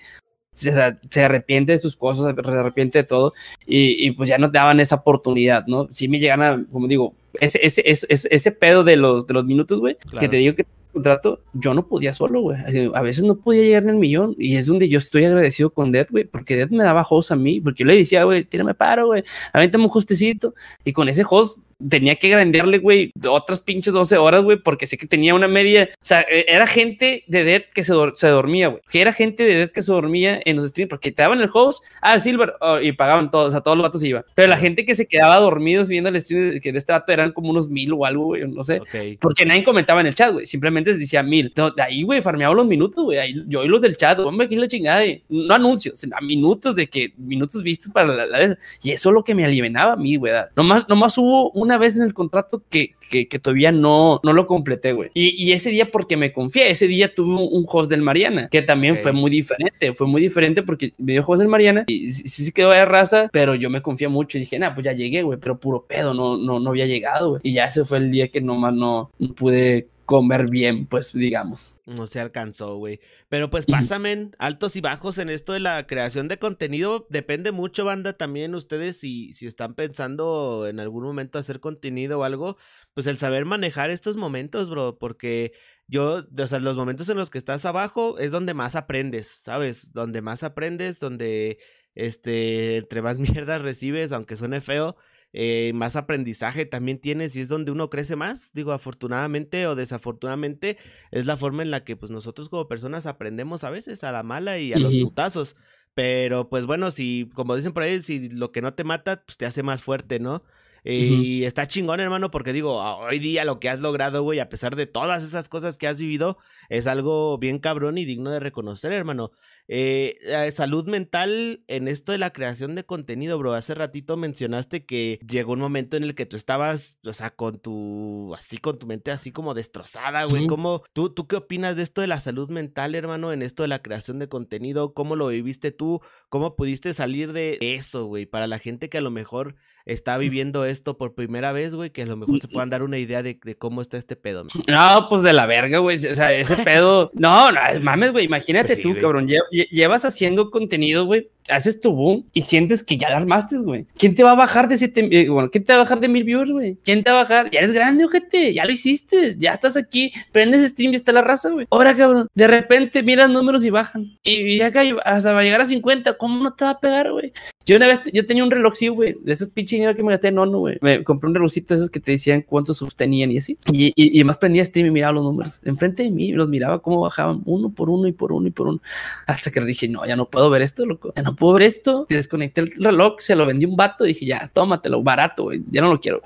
Speaker 1: se, se, arrepiente de sus cosas, se arrepiente de todo, y, y, pues ya no te daban esa oportunidad, ¿no? Si me llegan a, como digo, ese, ese, ese, ese pedo de los, de los minutos, güey, claro. que te digo que contrato, yo no podía solo, güey. A veces no podía llegar en el millón. Y es donde yo estoy agradecido con Dead, güey. Porque Dead me daba host a mí. Porque yo le decía, güey, tírame paro, güey. Avéntame un hostecito. Y con ese host tenía que grandearle, güey, otras pinches 12 horas, güey, porque sé que tenía una media. O sea, e, era gente de Dead que se, se dormía, güey. Que era gente de Dead que se dormía en los streams, porque te daban el host, ah, Silver, oh, y pagaban todos, o sea, todos los vatos iban. Pero la gente que se quedaba dormidos viendo el stream, que de este vato eran como unos mil o algo, güey, no sé. Okay. Porque nadie comentaba en el chat, güey. Simplemente decía mil. Entonces, de ahí, güey, farmeaba los minutos, güey. Yo y los del chat, hombre, aquí la chingada, no anuncios, a minutos de que, minutos vistos para la, la, Y eso es lo que me alivianaba a mí, güey. Nomás, nomás hubo una vez en el contrato que, que, que todavía no, no lo completé, güey. Y, y, ese día porque me confié, ese día tuve un host del Mariana, que también okay. fue muy diferente, fue muy diferente porque me dio host del Mariana y sí, sí quedó de raza, pero yo me confié mucho y dije, nah, pues ya llegué, güey, pero puro pedo, no, no, no había llegado, güey. Y ya ese fue el día que nomás no, no pude comer bien, pues digamos.
Speaker 2: No se alcanzó, güey. Pero pues pásame altos y bajos en esto de la creación de contenido. Depende mucho, banda, también ustedes si, si están pensando en algún momento hacer contenido o algo, pues el saber manejar estos momentos, bro, porque yo, o sea, los momentos en los que estás abajo es donde más aprendes, ¿sabes? Donde más aprendes, donde, este, entre más mierdas recibes, aunque suene feo, eh, más aprendizaje también tienes y es donde uno crece más. Digo, afortunadamente o desafortunadamente es la forma en la que pues nosotros como personas aprendemos a veces a la mala y a uh -huh. los putazos. Pero pues bueno, si, como dicen por ahí, si lo que no te mata, pues te hace más fuerte, ¿no? Y uh -huh. está chingón, hermano, porque digo, hoy día lo que has logrado, güey, a pesar de todas esas cosas que has vivido, es algo bien cabrón y digno de reconocer, hermano. Eh, salud mental en esto de la creación de contenido, bro. Hace ratito mencionaste que llegó un momento en el que tú estabas, o sea, con tu, así, con tu mente así como destrozada, güey. ¿Cómo, tú, tú qué opinas de esto de la salud mental, hermano, en esto de la creación de contenido? ¿Cómo lo viviste tú? ¿Cómo pudiste salir de eso, güey? Para la gente que a lo mejor está viviendo esto por primera vez, güey, que a lo mejor se puedan dar una idea de, cómo está este pedo.
Speaker 1: No, pues de la verga, güey. O sea, ese pedo. No, no, mames, güey. Imagínate pues tú, cabrón. llevas haciendo contenido, güey haces tu boom y sientes que ya la armaste, güey. ¿Quién te va a bajar de siete, eh, bueno, quién te va a bajar de mil viewers, güey? ¿Quién te va a bajar? Ya eres grande, ojete, ya lo hiciste, ya estás aquí, prendes stream y está la raza, güey. Ahora, cabrón, de repente miras números y bajan. Y, ya acá hasta va a llegar a 50, ¿cómo no te va a pegar, güey? Yo una vez, yo tenía un reloj, sí, güey, de esos pinches dinero que me gasté en ONU, güey. Me compré un relojcito de esos que te decían cuántos subs tenían y así. Y, y, y más prendía stream y miraba los números. Enfrente de mí los miraba cómo bajaban uno por uno y por uno y por uno. Hasta que dije, no, ya no puedo ver esto, loco. Ya no puedo ver esto desconecté el reloj, se lo vendí un vato, dije, ya, tómatelo, barato, ya no lo quiero.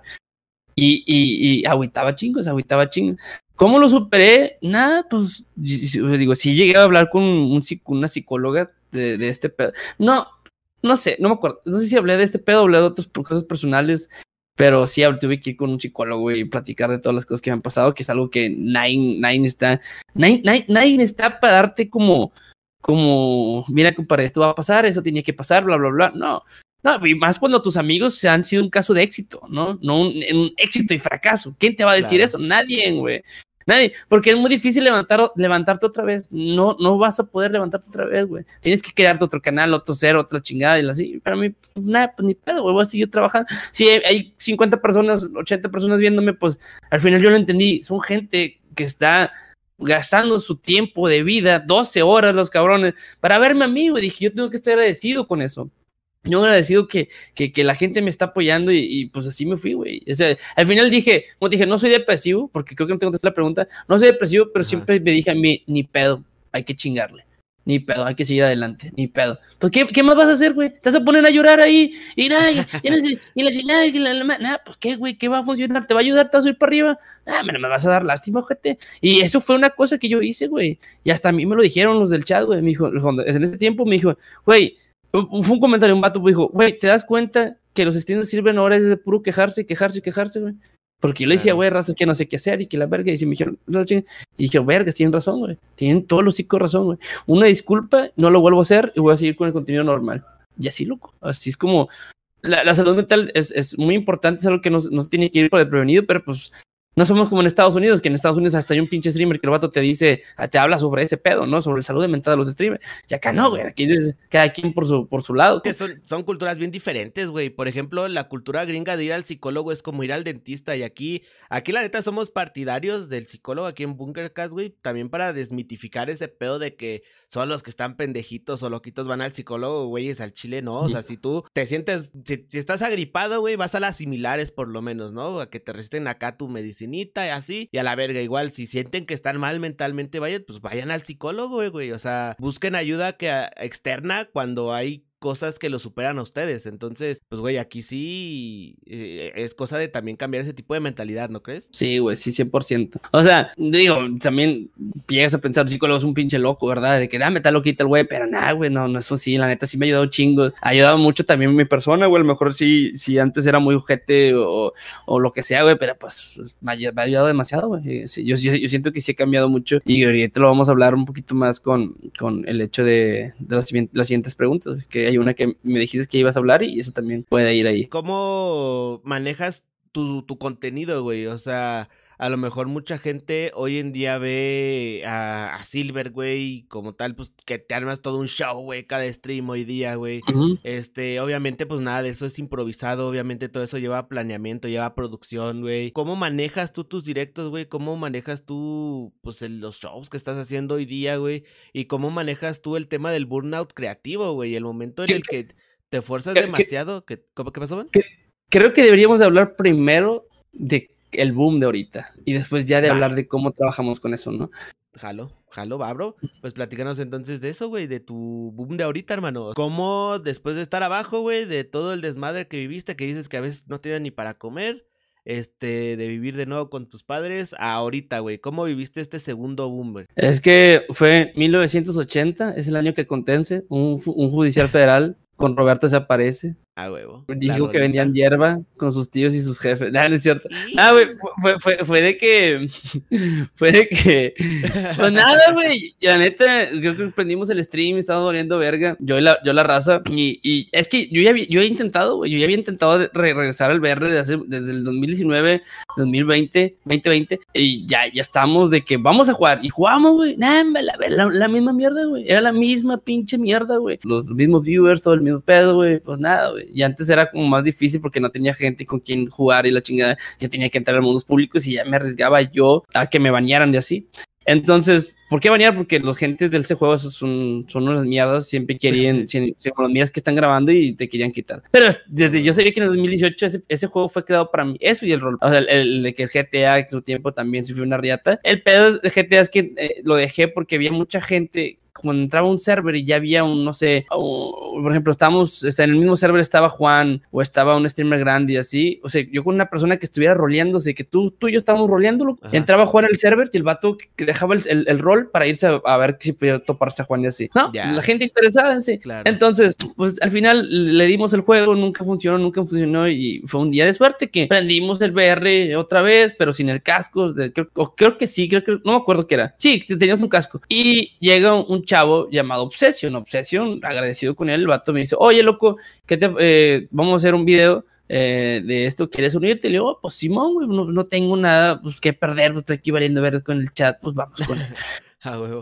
Speaker 1: Y, y, y agüitaba chingos, agüitaba chingos. ¿Cómo lo superé? Nada, pues digo, si llegué a hablar con un, una psicóloga de, de, este pedo. No, no sé, no me acuerdo. No sé si hablé de este pedo, hablé de otras cosas personales, pero sí tuve que ir con un psicólogo y platicar de todas las cosas que me han pasado, que es algo que Nine, Nine está, Nine, Nine, Nine está para darte como, como, mira, compadre, esto va a pasar, eso tenía que pasar, bla, bla, bla. No, no, y más cuando tus amigos se han sido un caso de éxito, ¿no? No un, éxito y fracaso. ¿Quién te va a decir eso? Nadie, güey. Nadie, porque es muy difícil levantar, levantarte otra vez. No, no vas a poder levantarte otra vez, güey. Tienes que crearte otro canal, otro ser, otra chingada y así. Para mí, nada, pues ni pedo, güey. Voy a seguir trabajando. Si hay 50 personas, 80 personas viéndome, pues al final yo lo entendí. Son gente que está gastando su tiempo de vida, 12 horas los cabrones, para verme a mí, güey. Dije, yo tengo que estar agradecido con eso. Yo agradecido que, que, que la gente me está apoyando y, pues así me fui, güey. O sea, al final dije, como dije, no soy depresivo, porque creo que no te contesté la pregunta, no soy depresivo, pero siempre me dije a mí, ni pedo, hay que chingarle ni pedo, hay que seguir adelante, ni pedo. Pues, ¿qué, qué más vas a hacer, güey? ¿Te vas a poner a llorar ahí? Y nada, y, la chingada, y la, nada, pues, ¿qué, güey? ¿Qué va a funcionar? ¿Te va a ayudar? ¿Te vas a ir para arriba? Ah, me, me vas a dar lástima, gente. Y eso fue una cosa que yo hice, güey. Y hasta a mí me lo dijeron los del chat, güey. Me dijo, en ese tiempo me dijo, güey, fue un comentario, un vato, dijo, güey, ¿te das cuenta que los streams sirven ahora es de puro quejarse, quejarse, quejarse, güey? Porque yo le decía, güey, razas que no sé qué hacer y que la verga. Y se me dijeron, y dije, vergas, tienen razón, güey. Tienen todos los chicos razón, güey. Una disculpa, no lo vuelvo a hacer y voy a seguir con el contenido normal. Y así, loco. Así es como. La, la salud mental es, es, muy importante, es algo que no, no se tiene que ir por el prevenido, pero pues no somos como en Estados Unidos, que en Estados Unidos hasta hay un pinche streamer que el vato te dice, ah, te habla sobre ese pedo, ¿no? Sobre la salud mental de los streamers. Y acá no, güey. Aquí es cada quien por su, por su lado.
Speaker 2: Que son, son culturas bien diferentes, güey. Por ejemplo, la cultura gringa de ir al psicólogo es como ir al dentista. Y aquí, aquí la neta somos partidarios del psicólogo aquí en Bunkercast, güey. También para desmitificar ese pedo de que son los que están pendejitos o loquitos van al psicólogo, güey, es al chile, ¿no? O sea, si tú te sientes, si, si estás agripado, güey, vas a las similares por lo menos, ¿no? A que te receten acá tu medicina y así. Y a la verga, igual, si sienten que están mal mentalmente, vayan, pues vayan al psicólogo, güey. O sea, busquen ayuda que, externa cuando hay cosas que lo superan a ustedes. Entonces, pues, güey, aquí sí eh, es cosa de también cambiar ese tipo de mentalidad, ¿no crees?
Speaker 1: Sí, güey, sí, 100%. O sea, digo, también llegas a pensar, psicólogo es un pinche loco, ¿verdad? De que dame tal loquita el güey, pero nada, güey, no, no es así. La neta sí me ha ayudado chingo. Ha ayudado mucho también mi persona, güey. A lo mejor sí, si antes era muy ojete o, o lo que sea, güey, pero pues me ha, ayudado demasiado, güey. yo, yo, siento que sí he cambiado mucho y ahorita lo vamos a hablar un poquito más con, con el hecho de, de las, las siguientes preguntas, que hay una que me dijiste que ibas a hablar y eso también puede ir ahí.
Speaker 2: ¿Cómo manejas tu, tu contenido, güey? O sea, a lo mejor mucha gente hoy en día ve a, Silver, güey, como tal, pues que te armas todo un show, güey, cada stream hoy día, güey. Este, obviamente, pues nada de eso es improvisado, obviamente todo eso lleva planeamiento, lleva producción, güey. ¿Cómo manejas tú tus directos, güey? ¿Cómo manejas tú, pues, los shows que estás haciendo hoy día, güey? ¿Y cómo manejas tú el tema del burnout creativo, güey? El momento en el que te fuerzas demasiado. ¿Qué, ¿Cómo, ¿Qué pasó, man?
Speaker 1: Creo que deberíamos hablar primero de el boom de ahorita y después ya de hablar de cómo trabajamos con eso, ¿no?
Speaker 2: Jalo, jalo, va, bro. Pues platícanos entonces de eso, güey, de tu boom de ahorita, hermano. ¿Cómo después de estar abajo, güey, de todo el desmadre que viviste, que dices que a veces no tienes ni para comer, este, de vivir de nuevo con tus padres a ahorita, güey? ¿Cómo viviste este segundo boom, güey?
Speaker 1: Es que fue 1980, es el año que contense, un, un judicial federal con Roberto se aparece.
Speaker 2: Ah, huevo.
Speaker 1: Dijo que vendían hierba con sus tíos y sus jefes. No, no es cierto. Ah, güey, fue, fue, fue, de que. Fue de que. Pues nada, güey. La neta, creo que prendimos el stream y estábamos volviendo verga. Yo y la, yo la raza. Y, y es que yo ya yo he intentado, güey. Yo ya había intentado re regresar al VR desde, desde el 2019, 2020, 2020. Y ya, ya estamos de que vamos a jugar. Y jugamos, güey. Nah, la, la, la, misma mierda, güey. Era la misma pinche mierda, güey. Los mismos viewers, todo el mismo pedo, güey. Pues nada, güey. Y antes era como más difícil porque no tenía gente con quien jugar y la chingada. Yo tenía que entrar a mundos públicos y ya me arriesgaba yo a que me bañaran de así. Entonces, ¿por qué bañar? Porque los gentes del ese juego son, son unas mierdas, siempre querían, economías que están grabando y te querían quitar. Pero desde yo sabía que en el 2018 ese, ese juego fue creado para mí, eso y el rol. O sea, el, de que el GTA en su tiempo también fue una riata. El pedo de GTA es que eh, lo dejé porque había mucha gente cuando entraba un server y ya había un, no sé, por ejemplo, estábamos, está, en el mismo server estaba Juan o estaba un streamer grande y así, o sea, yo con una persona que estuviera roleándose, que tú, tú y yo estábamos roleándolo, entraba Juan al server y el vato que dejaba el, el, rol para irse a, ver si podía toparse a Juan y así, ¿no? La gente interesada en sí. Entonces, pues al final le dimos el juego, nunca funcionó, nunca funcionó y fue un día de suerte que prendimos el VR otra vez, pero sin el casco, de, creo, creo, que sí, creo que, no me acuerdo qué era. Sí, teníamos un casco. Y llega un chavo llamado Obsession. Obsession, agradecido con él, el vato me dice, oye, loco, que te, eh, vamos a hacer un video eh, de esto, ¿quieres unirte? Y le digo, oh, pues Simón, güey, no, no, tengo nada pues, que perder, pues, estoy aquí valiendo ver con el chat, pues vamos con él.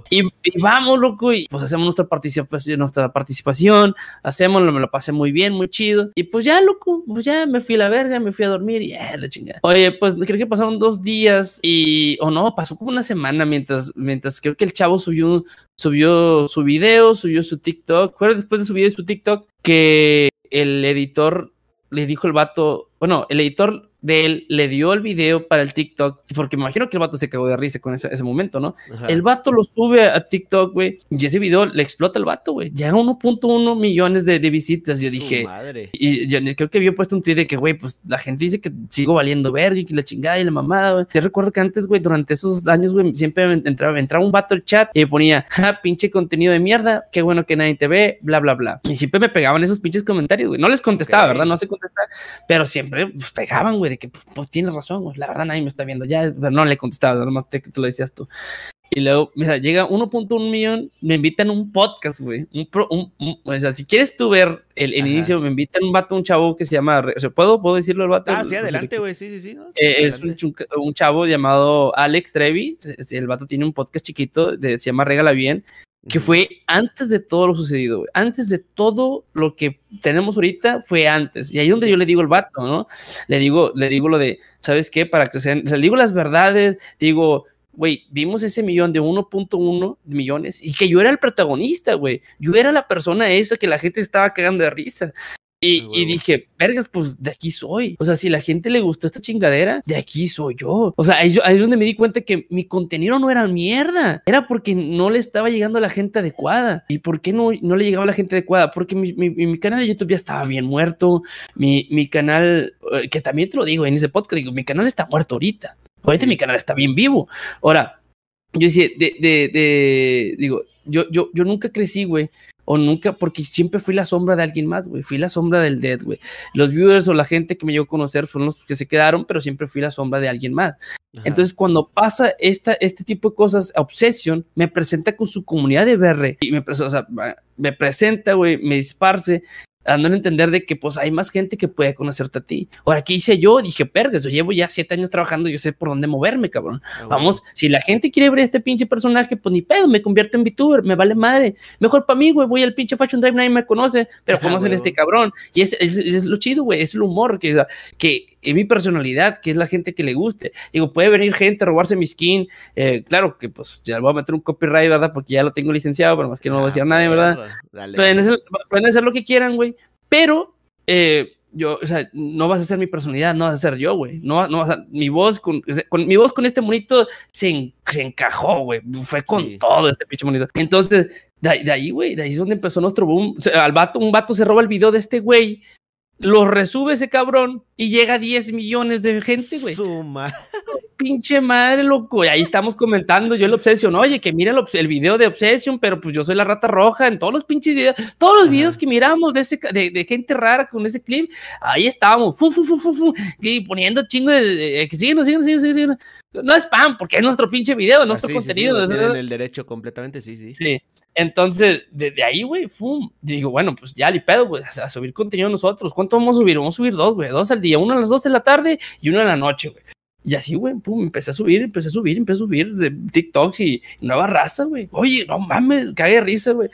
Speaker 1: Y, y, vamos, loco, y pues hacemos nuestra participación, nuestra participación, hacemos, me lo pasé muy bien, muy chido, y pues ya, loco, pues ya me fui a la verga, me fui a dormir, y ya, la chingada. Oye, pues creo que pasaron dos días, y, o no, pasó como una semana mientras, mientras creo que el chavo subió, subió su video, subió su TikTok, fue después de su video y su TikTok, que el editor le dijo el vato, bueno, el editor de él le dio el video para el TikTok, porque me imagino que el vato se cagó de risa con ese, ese momento, ¿no? El vato lo sube a TikTok, güey, y ese video le explota el vato, güey. Llega 1.1 millones de, de, visitas. Yo dije, y yo creo que había puesto un tweet de que, güey, pues la gente dice que sigo valiendo verga y que la chingada y la mamada, güey. Yo recuerdo que antes, güey, durante esos años, güey, siempre entraba, entraba un vato al chat y ponía, ja, pinche contenido de mierda, qué bueno que nadie te ve, bla, bla, bla. Y siempre me pegaban esos pinches comentarios, güey. No les contestaba, ¿verdad? No se contestaba, pero siempre pues, pegaban, güey, de que pues, pues, tienes razón, güey. La verdad nadie me está viendo. Ya, no le contestaba, nomás te, tú lo decías tú. Y luego, mira, llega 1.1 millón, me invitan a un podcast, güey. Un, o sea, si quieres tú ver el, inicio, me invitan un vato, un chavo que se llama, o sea, ¿puedo, ¿puedo decirlo el vato?
Speaker 2: Ah, sí, adelante, güey, sí, sí, sí.
Speaker 1: Eh, es un, un, chavo llamado Alex Trevi, el vato tiene un podcast chiquito, de, se llama Regala Bien, que fue antes de todo lo sucedido, güey. Antes de todo lo que tenemos ahorita fue antes. Y ahí es donde yo le digo el vato, ¿no? Le digo, le digo lo de, ¿sabes qué? Para crecer, o sea, le digo las verdades, digo, güey, vimos ese millón de 1.1 millones y que yo era el protagonista, güey. Yo era la persona esa que la gente estaba cagando de risa. Y, dije, vergas, pues de aquí soy. O sea, si la gente le gustó esta chingadera, de aquí soy yo. O sea, ahí, es donde me di cuenta que mi contenido no era mierda. Era porque no le estaba llegando a la gente adecuada. ¿Y por qué no, no le llegaba a la gente adecuada? Porque mi, mi, canal de YouTube ya estaba bien muerto. Mi, mi canal, eh, que también te lo digo en ese podcast, digo, mi canal está muerto ahorita. Ahorita mi canal está bien vivo. Ahora, yo decía, de, de, de digo, yo, yo, yo nunca crecí, güey, o nunca, porque siempre fui la sombra de alguien más, güey, fui la sombra del dead, güey. Los viewers o la gente que me llegó a conocer fueron los que se quedaron, pero siempre fui la sombra de alguien más. Entonces, cuando pasa esta, este tipo de cosas, Obsession me presenta con su comunidad de BR y me, o sea, me presenta, güey, me disparce dando a entender de que pues hay más gente que puede conocerte a ti. Ahora, ¿qué hice yo? Dije, perdes, yo llevo ya siete años trabajando, yo sé por dónde moverme, cabrón. Ah, Vamos, si la gente quiere ver este pinche personaje, pues ni pedo, me convierto en VTuber, me vale madre. Mejor para mí, güey, voy al pinche Fashion Drive, nadie me conoce, pero conocen a este cabrón. Y es, es, lo chido, güey, es el humor, que, que es mi personalidad, que es la gente que le guste. Digo, puede venir gente a robarse mi skin, eh, claro que pues ya voy a meter un copyright, ¿verdad? Porque ya lo tengo licenciado, pero más que no lo voy a decir a nadie, ¿verdad? Pueden hacer, pueden hacer lo que quieran, güey pero eh, yo, o sea, no vas a ser mi personalidad, no vas a ser yo, güey. No, no vas a, mi voz con, con, mi voz con este monito se, se encajó, güey. Fue con todo este pinche monito. Entonces, de, ahí, güey, de ahí es donde empezó nuestro boom. al vato, un vato se roba el video de este güey lo resube ese cabrón y llega a 10 millones de gente, güey.
Speaker 2: Suma.
Speaker 1: Pinche madre, loco. Y ahí estamos comentando yo el Obsession. Oye, que mira el, video de Obsession, pero pues yo soy la rata roja en todos los pinches videos. Todos los videos que miramos de, ese, de, gente rara con ese clip, ahí estábamos. Fu, fu, fu, y poniendo chingo de, que siguen, siguen, siguen, siguen. No es spam, porque es nuestro pinche video, nuestro contenido.
Speaker 2: Sí, tienen el derecho completamente, sí, sí.
Speaker 1: Sí. Entonces, desde ahí, güey, fum, digo, bueno, pues ya ni pedo, güey, a, subir contenido nosotros. ¿Cuánto vamos a subir? Vamos a subir dos, güey, dos al día, uno a las dos de la tarde y uno en la noche, güey. Y así, güey, pum, empecé a subir, empecé a subir, empecé a subir de TikToks y nueva raza, güey. Oye, no mames, cague risa, güey.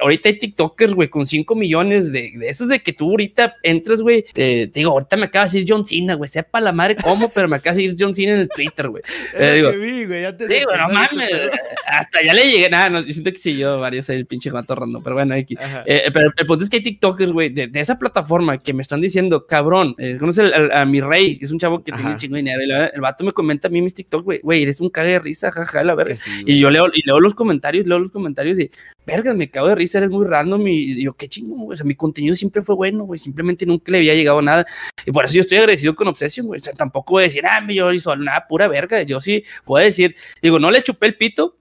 Speaker 1: Ahorita hay TikTokers, güey, con 5 millones de, de esos de que tú ahorita entras, güey. Te, digo, ahorita me acaba de decir John Cena, güey. Sepa la madre cómo, pero me acaba de decir John Cena en el Twitter, güey.
Speaker 2: Eh, digo, vi, güey, antes
Speaker 1: digo, no mames. Hasta ya le llegué, nada, no, yo siento que sí, yo varios el pinche gato random, pero bueno, aquí. Eh, pero el punto es que hay TikTokers, güey, de, esa plataforma que me están diciendo, cabrón, eh, conoce a, mi rey, que es un chavo que tiene un chingo de dinero, y el vato me comenta mí mis TikTok, güey, güey, eres un cague de risa, jaja, la verga. y yo leo, y leo los comentarios, leo los comentarios y, verga, me cago de risa, eres muy random. Y, yo, qué chingo, güey. O sea, mi contenido siempre fue bueno, güey. Simplemente nunca le había llegado nada. Y por eso yo estoy agradecido con Obsession, güey. O sea, tampoco voy a decir, ah, me yo hizo nada, pura verga. Yo sí voy a decir, digo, no le chupé el pito.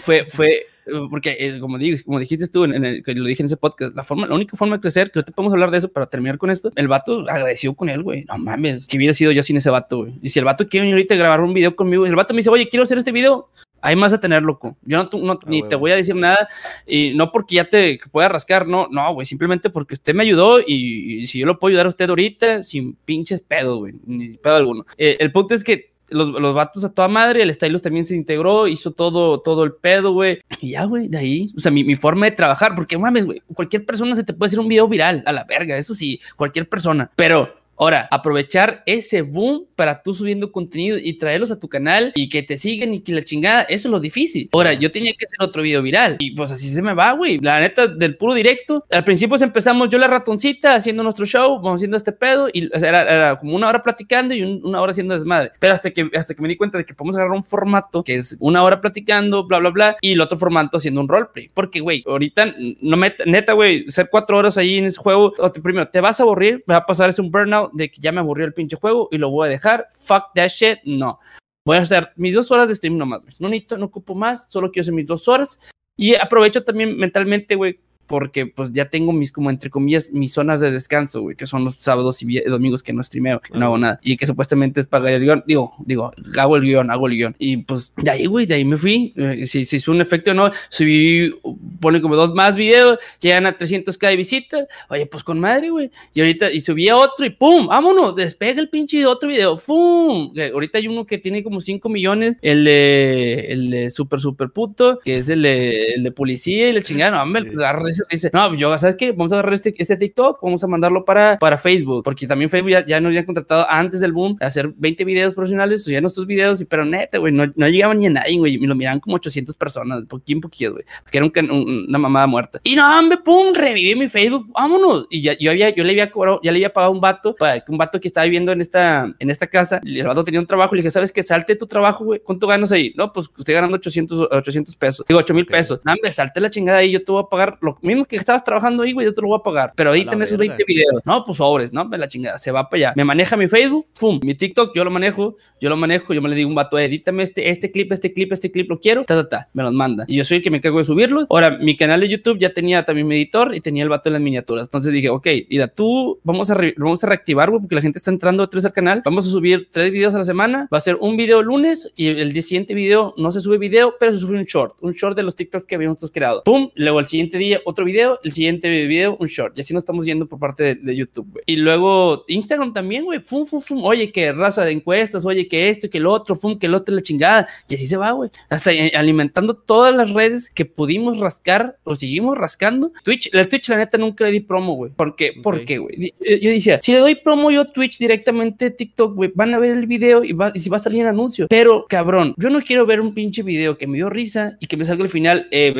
Speaker 1: Fue, fue, porque eh, como, digo, como dijiste tú, en, el, que lo dije en ese podcast, la, forma, la única forma de crecer, que ahorita podemos hablar de eso para terminar con esto, el vato agradeció con él, güey. No mames, que hubiera sido yo sin ese vato, güey. Y si el vato quiere venir ahorita a grabar un video conmigo, y el vato me dice, oye, quiero hacer este video, hay más a tener, loco. Yo no, no ah, ni te voy a decir nada, y no porque ya te pueda rascar, no, no, güey, simplemente porque usted me ayudó y, si yo lo puedo ayudar a usted ahorita, sin pinches pedos, güey, ni pedo alguno. Eh, el punto es que los, los vatos a toda madre, el Stylus también se integró, hizo todo, todo el pedo, güey. Y ya, güey, de ahí, o sea, mi, mi forma de trabajar, porque mames, güey, cualquier persona se te puede hacer un video viral, a la verga, eso sí, cualquier persona. Pero Ahora, aprovechar ese boom para tú subiendo contenido y traerlos a tu canal y que te sigan y que la chingada, eso es lo difícil. Ahora, yo tenía que hacer otro video viral y pues así se me va, güey. La neta, del puro directo. Al principio pues, empezamos yo la ratoncita haciendo nuestro show, vamos haciendo este pedo y era, como una hora platicando y una hora haciendo desmadre. Pero hasta que, hasta que me di cuenta de que podemos agarrar un formato que es una hora platicando, bla, bla, bla, y el otro formato haciendo un roleplay. Porque, güey, ahorita, no me, neta, güey, ser cuatro horas ahí en ese juego, primero, te vas a aburrir, me va a pasar ese un burnout de que ya me aburrió el pinche juego y lo voy a dejar. Fuck that shit, no. Voy a hacer mis dos horas de stream nomás, No necesito, no ocupo más, solo quiero hacer mis dos horas. Y aprovecho también mentalmente, güey, porque pues ya tengo mis, como entre comillas, mis zonas de descanso, güey, que son los sábados y domingos que no streameo, no hago nada, y que supuestamente es pagar el guion, digo, digo, hago el guion, hago el guion, y pues de ahí, güey, de ahí me fui, eh, si, si es un efecto o no, subí, pone como dos más videos, llegan a 300k de visitas, oye, pues con madre, güey, y ahorita, y subí a otro y pum, vámonos, despega el pinche otro video, pum, ahorita hay uno que tiene como 5 millones, el de, el de super, super puto, que es el de, el de policía y la chingada, no, hombre, la dice, no, yo, ¿sabes qué? Vamos a agarrar este, este TikTok, vamos a mandarlo para, para Facebook, porque también Facebook ya, ya nos habían contratado antes del boom a hacer 20 videos profesionales, subían nuestros videos, y, pero neta, güey, no, no llegaban ni a nadie, güey, me lo miraban como 800 personas, poquito poquito, güey, porque era una mamada muerta. Y no, hombre, pum, reviví mi Facebook, vámonos. Y ya, yo, había, yo le había cobrado, ya le había pagado un vato, para, un vato que estaba viviendo en esta, en esta casa, el vato tenía un trabajo, le dije, ¿sabes qué? Salte tu trabajo, güey, ¿cuánto ganas ahí? No, pues estoy ganando 800, 800 pesos, digo, 8 mil pesos. No, hombre, salte la chingada ahí, yo te voy a pagar lo mismo que estabas trabajando ahí, güey, yo te lo voy a pagar. Pero tenés esos 20 videos. No, pues sobres, ¿no? Me la chingada, se va para allá. Me maneja mi Facebook, ¡fum! Mi TikTok, yo lo manejo, yo lo manejo, yo me le digo un vato, edítame este, este clip, este clip, este clip, lo quiero, ta, ta, ta, me los manda. Y yo soy el que me encargo de subirlo. Ahora, mi canal de YouTube ya tenía también mi editor y tenía el vato en las miniaturas. Entonces dije, ok, mira, tú vamos a, vamos a reactivar, güey, porque la gente está entrando tres al canal. Vamos a subir tres videos a la semana. Va a ser un video lunes y el día siguiente video no se sube video, pero se sube un short, un short de los TikToks que habíamos creado. Pum, luego el siguiente día otro video, el siguiente video un short. Y así nos estamos yendo por parte de, YouTube, güey. Y luego Instagram también, güey. Fum, fum, fum. Oye, que raza de encuestas, oye, que esto, que el otro, fum, que el otro, la chingada. Y así se va, güey. Hasta eh, alimentando todas las redes que pudimos rascar o seguimos rascando. Twitch, el Twitch, la neta, nunca le di promo, güey. ¿Por qué? ¿Por qué, güey? Yo decía, si le doy promo yo a Twitch directamente TikTok, güey, van a ver el video y, va, y si va a salir el anuncio. Pero, cabrón, yo no quiero ver un pinche video que me dio risa y que me salga al final, eh,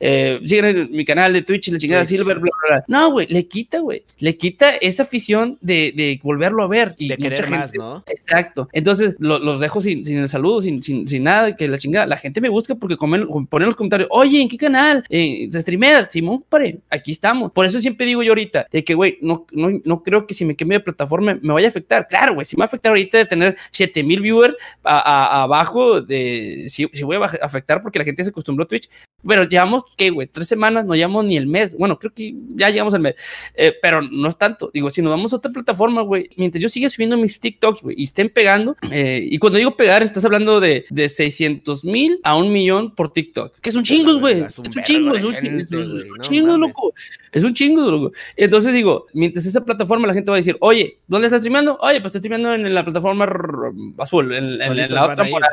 Speaker 1: eh, mi canal de Twitch y la chingada Silver, bla, bla, bla. No, güey, le quita, güey. Le quita esa afición de, de volverlo a ver. Y
Speaker 2: de querer más, ¿no?
Speaker 1: Exacto. Entonces los dejo sin, sin el saludo, sin, sin, sin, nada, que la chingada. La gente me busca porque comen, ponen los comentarios, oye, ¿en qué canal? Eh, ¿Se streamea? Simón, pare, aquí estamos. Por eso siempre digo yo ahorita, de que, güey, no, no, no creo que si me queme de plataforma me vaya a afectar. Claro, güey, si me va a afectar ahorita de tener 7000 viewers abajo, de si, si voy a afectar porque la gente se acostumbró a Twitch, pero llevamos, ¿qué, güey? Tres semanas, no llevamos ni el mes. Bueno, creo que ya llegamos al mes. Eh, pero no es tanto. Digo, si nos vamos a otra plataforma, güey, mientras yo siga subiendo mis TikToks, güey, y estén pegando, eh, y cuando digo pegar, estás hablando de, de 600 mil a un millón por TikTok, que es un chingo, güey. Es un chingo, es un chingo, loco. Es un chingo, loco. Entonces digo, mientras esa plataforma la gente va a decir, oye, ¿dónde estás streamando? Oye, pues estoy streamando en la plataforma azul, en, la otra temporada.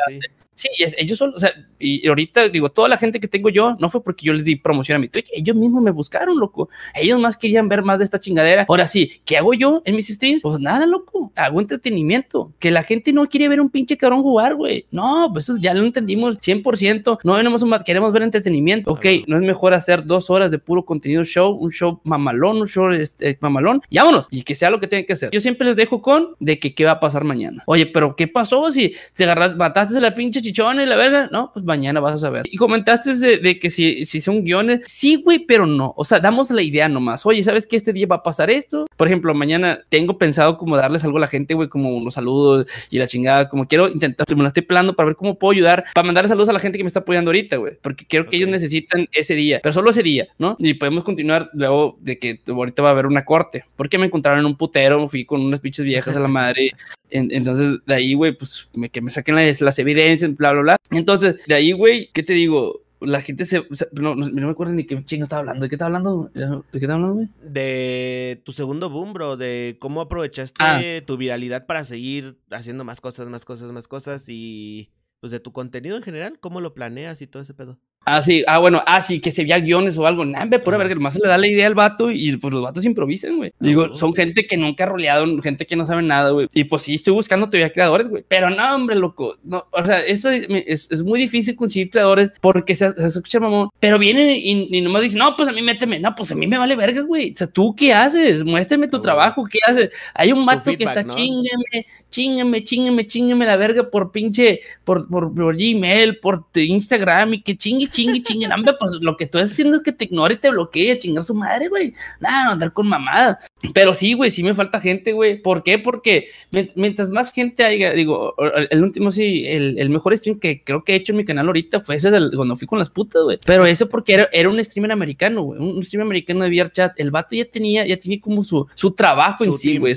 Speaker 1: Sí, ellos son, o sea, y ahorita digo, toda la gente que tengo yo no fue porque yo les di promoción a mi Twitch, ellos mismos me buscaron, loco. Ellos más querían ver más de esta chingadera. Ahora sí, ¿qué hago yo en mis streams? Pues nada, loco, hago entretenimiento. Que la gente no quiere ver un pinche cabrón jugar, güey. No, pues eso ya lo entendimos 100%. No venimos más, queremos ver entretenimiento. Ok, no es mejor hacer dos horas de puro contenido show, un show mamalón, un show este, mamalón, y vámonos. Y que sea lo que tenga que hacer. Yo siempre les dejo con de que qué va a pasar mañana. Oye, pero ¿qué pasó si te agarras, mataste la pinche chichona y la verga, no, pues mañana vas a saber. Y comentaste de, que si, si son guiones, sí, güey, pero no. O sea, damos la idea nomás. Oye, ¿sabes que este día va a pasar esto? Por ejemplo, mañana tengo pensado como darles algo a la gente, güey, como unos saludos y la chingada, como quiero intentar, me lo estoy planeando para ver cómo puedo ayudar, para mandar saludos a la gente que me está apoyando ahorita, güey, porque quiero que ellos necesitan ese día, pero solo ese día, ¿no? Y podemos continuar luego de que ahorita va a haber una corte, porque me encontraron en un putero, fui con unas pinches viejas a la madre entonces, de ahí, güey, pues que me saquen las, las, evidencias, bla, bla, bla. Entonces, de ahí, güey, ¿qué te digo? La gente se. no, no, me acuerdo ni qué chingo estaba hablando. ¿De qué estaba hablando? ¿De qué estaba hablando, güey?
Speaker 2: De tu segundo boom, bro. De cómo aprovechaste ah. tu viralidad para seguir haciendo más cosas, más cosas, más cosas. Y pues de tu contenido en general, cómo lo planeas y todo ese pedo.
Speaker 1: Ah, sí, ah, bueno, ah, sí, que se veía guiones o algo. Nah, pura verga, más se le da la idea al vato y pues los vatos improvisan, güey. Digo, son gente que nunca ha roleado, gente que no sabe nada, güey. Y pues sí, estoy buscando todavía creadores, güey. Pero no, hombre, loco. No, o sea, eso es, es muy difícil conseguir creadores porque se, se escucha mamón. Pero vienen y, y, nomás dicen, no, pues a mí méteme. No, pues a mí me vale verga, güey. O sea, ¿tú qué haces? Muéstrame tu trabajo, ¿qué haces? Hay un vato que está chingame, chingame, chingame, chingame la verga por pinche, por, por, por Gmail, por Instagram y que chingue, chingue chingue, chingue, hombre, pues lo que estás haciendo es que te ignore y te bloquee, chingar su madre, güey. Nada, no andar con mamadas. Pero sí, güey, sí me falta gente, güey. ¿Por qué? Porque mientras más gente haya, digo, el último sí, el, mejor stream que creo que he hecho en mi canal ahorita fue ese del, cuando fui con las putas, güey. Pero eso porque era, era un streamer americano, güey. Un streamer americano de VRChat. El vato ya tenía, ya tenía como su, su trabajo en sí, güey.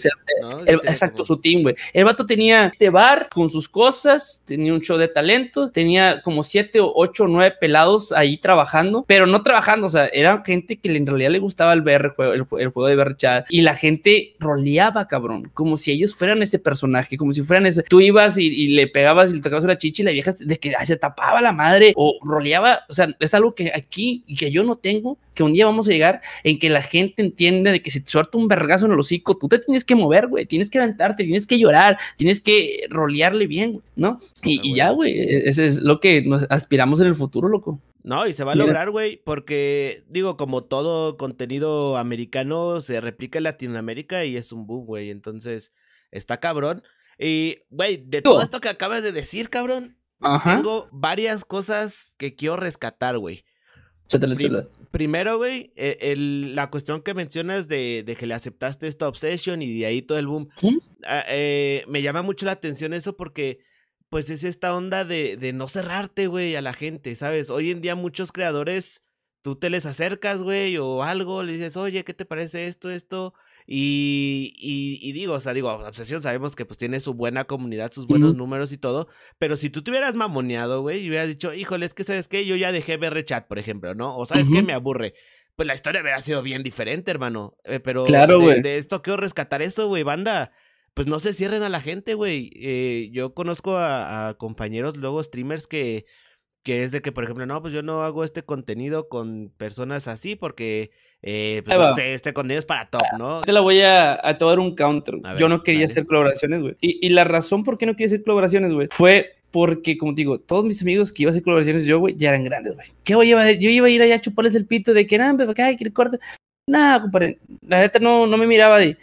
Speaker 1: exacto, su team, güey. El vato tenía este bar con sus cosas, tenía un show de talento, tenía como siete o ocho o nueve pelados ahí trabajando, pero no trabajando, o sea, era gente que en realidad le gustaba el VR el, juego de VR chat y la gente roleaba, cabrón, como si ellos fueran ese personaje, como si fueran ese. Tú ibas y, le pegabas y le tocabas una chicha y la vieja de que se tapaba la madre o roleaba, o sea, es algo que aquí y que yo no tengo, que un día vamos a llegar en que la gente entiende de que si te suelta un vergazo en el hocico, tú te tienes que mover, güey, tienes que aventarte, tienes que llorar, tienes que rolearle bien, ¿no? Y, ah, y ya, güey, e-, ese es lo que nos aspiramos en el futuro, loco.
Speaker 2: No, y se va a lograr, güey, porque, digo, como todo contenido americano se replica en Latinoamérica y es un boom, güey. Entonces, está cabrón. Y, güey, de todo esto que acabas de decir, cabrón, tengo varias cosas que quiero rescatar, güey. Primero, güey, e, la cuestión que mencionas de, de, que le aceptaste esta obsession y de ahí todo el boom. Ah, eh, me llama mucho la atención eso porque pues es esta onda de, de no cerrarte, güey, a la gente, ¿sabes? Hoy en día muchos creadores, tú te les acercas, güey, o algo, le dices, oye, ¿qué te parece esto, esto? Y, y, digo, o sea, digo, Obsesión sabemos que pues tiene su buena comunidad, sus buenos números y todo, pero si tú te hubieras mamoneado, güey, y hubieras dicho, híjole, es que sabes qué, yo ya dejé ver chat, por ejemplo, ¿no? O sabes qué, me aburre. Pues la historia hubiera sido bien diferente, hermano. Eh, pero
Speaker 1: claro,
Speaker 2: de, de, esto quiero rescatar eso, güey, banda pues no se cierren a la gente, güey. Eh, yo conozco a, compañeros, luego streamers que, que es de que, por ejemplo, no, pues yo no hago este contenido con personas así porque, eh, pues, no sé, este contenido es para top, ¿no?
Speaker 1: Te la voy a, tomar un counter. yo no quería hacer colaboraciones, güey. Y, y, la razón por qué no quería hacer colaboraciones, güey, fue porque, como te digo, todos mis amigos que iban a hacer colaboraciones yo, güey, ya eran grandes, güey. ¿Qué voy a Yo iba a ir allá a chuparles el pito de que, nada, pues, ay, que corte. Nada, compadre. La neta no, no me miraba de.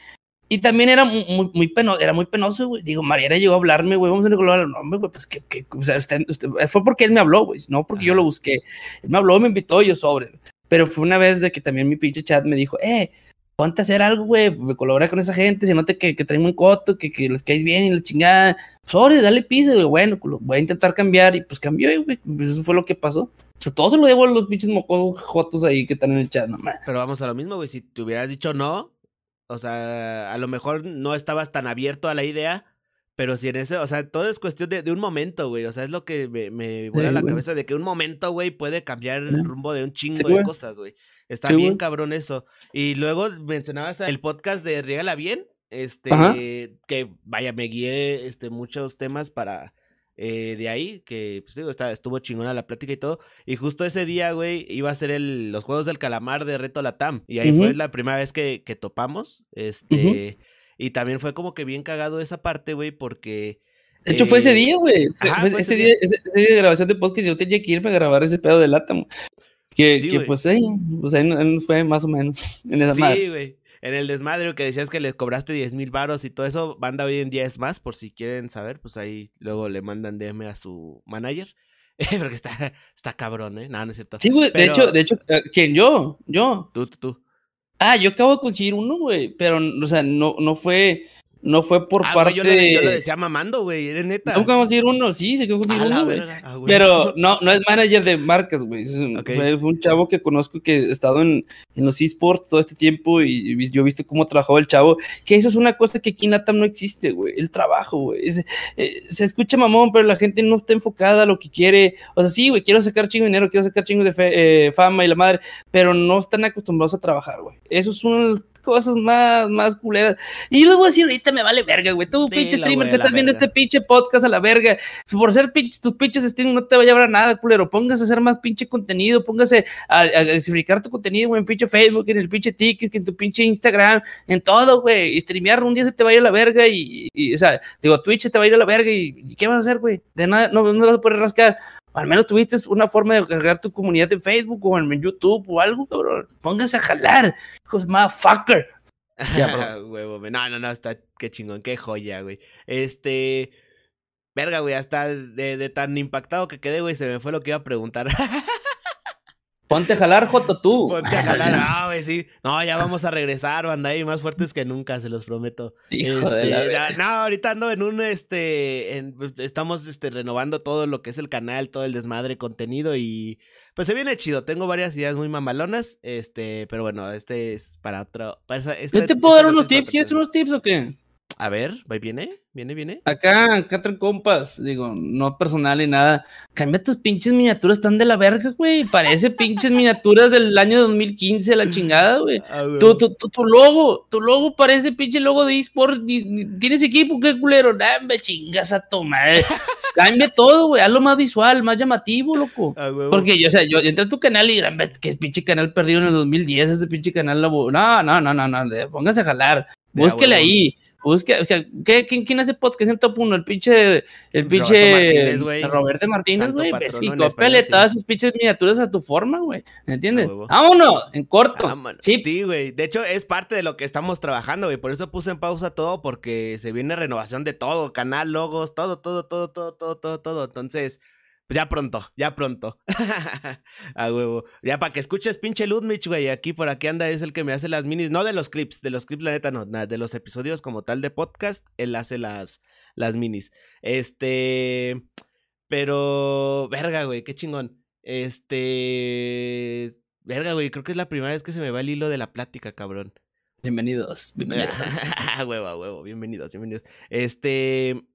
Speaker 1: Y también era muy, muy, penoso, era muy penoso, güey. Digo, Mariana llegó a hablarme, güey, vamos a colaborar. No, güey, pues que, que, o sea, usted, fue porque él me habló, güey, no porque yo lo busqué. Él me habló, me invitó, yo sobre. Pero fue una vez de que también mi pinche chat me dijo, eh, ponte a hacer algo, güey, colabora con esa gente, se nota que, que traen un coto, que, que les caes bien y la chingada. Sobre, dale piso, güey, bueno, voy a intentar cambiar y pues cambió, güey, pues eso fue lo que pasó. O sea, todo se lo debo a los pinches mocosos jotos ahí que están en el chat, nomás.
Speaker 2: Pero vamos a lo mismo, güey, si te hubieras dicho no, o sea, a lo mejor no estabas tan abierto a la idea, pero si en ese, o sea, todo es cuestión de, de un momento, güey. O sea, es lo que me, me vuela la cabeza de que un momento, güey, puede cambiar el rumbo de un chingo de cosas, güey. Está bien cabrón eso. Y luego mencionabas el podcast de Riegala Bien, este, que vaya, me guié este, muchos temas para eh, de ahí, que pues digo, está, estuvo chingona la plática y todo. Y justo ese día, güey, iba a ser el, los Juegos del Calamar de Reto Latam. Y ahí fue la primera vez que, que topamos. Este, y también fue como que bien cagado esa parte, güey, porque...
Speaker 1: De hecho, fue ese eh, día, güey. ese, día, ese, día de grabación de podcast, yo tenía que irme a grabar ese pedo de Latam. Que, pues ahí, pues ahí fue más o menos en esa
Speaker 2: Sí, güey. En el desmadre que decías que les cobraste 10 mil baros y todo eso, banda hoy en día es más, por si quieren saber, pues ahí luego le mandan DM a su manager. Porque está, está cabrón, ¿eh? No, no es cierto.
Speaker 1: Sí, güey, de hecho, de hecho, eh, ¿quién? Yo, yo.
Speaker 2: Tú, tú, tú.
Speaker 1: Ah, yo acabo de conseguir uno, güey, pero, o sea, no, no fue no fue por ah, parte
Speaker 2: de. Yo lo decía mamando, güey, eres neta.
Speaker 1: No conseguir uno, sí, se conseguir uno, güey. Ah, Pero no, no es manager de marcas, güey. Fue, un chavo que conozco que ha estado en, en los esports todo este tiempo y, yo he visto cómo trabajaba el chavo. Que eso es una cosa que aquí en Latam no existe, güey. El trabajo, güey. Eh, se escucha mamón, pero la gente no está enfocada a lo que quiere. O sea, sí, güey, quiero sacar chingo de dinero, quiero sacar chingo de eh, fama y la madre, pero no están acostumbrados a trabajar, güey. Eso es un cosas más, más culeras. Y yo les voy a decir, ahorita me vale verga, güey. Tú, pinche streamer, que estás viendo este pinche podcast a la verga. Por ser pinche, tus pinches streams no te va a llevar a nada, culero. Póngase a hacer más pinche contenido, póngase a, a tu contenido, güey, en pinche Facebook, en el pinche TikTok, en tu pinche Instagram, en todo, güey. Y streamear un día se te va a ir a la verga y, o sea, digo, Twitch se te va a ir a la verga y, ¿qué vas a hacer, güey? De nada, no, no vas a poder rascar al menos tuviste una forma de cargar tu comunidad en Facebook o en YouTube o algo, cabrón. Póngase a jalar, hijos motherfucker.
Speaker 2: No, no, no, está, qué chingón, qué joya, güey. Este, verga, güey, hasta de, de tan impactado que quedé, güey, se me fue lo que iba a preguntar.
Speaker 1: Ponte a jalar, Joto, tú.
Speaker 2: Ponte a jalar, ah, güey, sí. No, ya vamos a regresar, banda, ahí más fuertes que nunca, se los prometo.
Speaker 1: Hijo de
Speaker 2: este, no, ahorita ando en un, este, pues, estamos, este, renovando todo lo que es el canal, todo el desmadre, contenido y, pues se viene chido. Tengo varias ideas muy mamalonas, este, pero bueno, este es para otro. Para
Speaker 1: este, ¿Yo te puedo dar unos tips? ¿Quieres unos tips o qué?
Speaker 2: A ver, ¿viene? ¿Viene, viene?
Speaker 1: Acá, acá traen compas, digo, no personal ni nada. Cambia tus pinches miniaturas, están de la verga, güey. Parece pinches miniaturas del año 2015, la chingada, güey. Ah, tu, tu, tu, logo, tu logo parece pinche logo de eSports. ¿Tienes equipo? ¿Qué culero? Nah, me chingas a tu madre. Cambia todo, güey. Hazlo más visual, más llamativo, loco. Ah, Porque yo, o sea, yo entré a tu canal y que pinche canal perdido en el 2010, este pinche canal. No, no, no, no, no. Póngase a jalar. Búsquele ahí. Busque, o sea, ¿qué, quién, quién, hace podcast en top 1? El pinche, el pinche Roberto Martínez, güey. Y cópiale todas sus pinches miniaturas a tu forma, güey. ¿Me entiendes? Vámonos, en corto.
Speaker 2: Sí, güey. De hecho, es parte de lo que estamos trabajando, güey. Por eso puse en pausa todo, porque se viene renovación de todo, canal, logos, todo, todo, todo, todo, todo, todo, todo. Entonces, ya pronto, ya pronto. a huevo. Ya para que escuches pinche Ludmich, güey. Aquí por aquí anda, es el que me hace las minis. No de los clips, de los clips, la neta, no. De los episodios como tal de podcast, él hace las, las minis. Este. Pero. Verga, güey, qué chingón. Este. Verga, güey, creo que es la primera vez que se me va el hilo de la plática, cabrón.
Speaker 1: Bienvenidos, bienvenidos.
Speaker 2: a huevo, a huevo, bienvenidos, bienvenidos. Este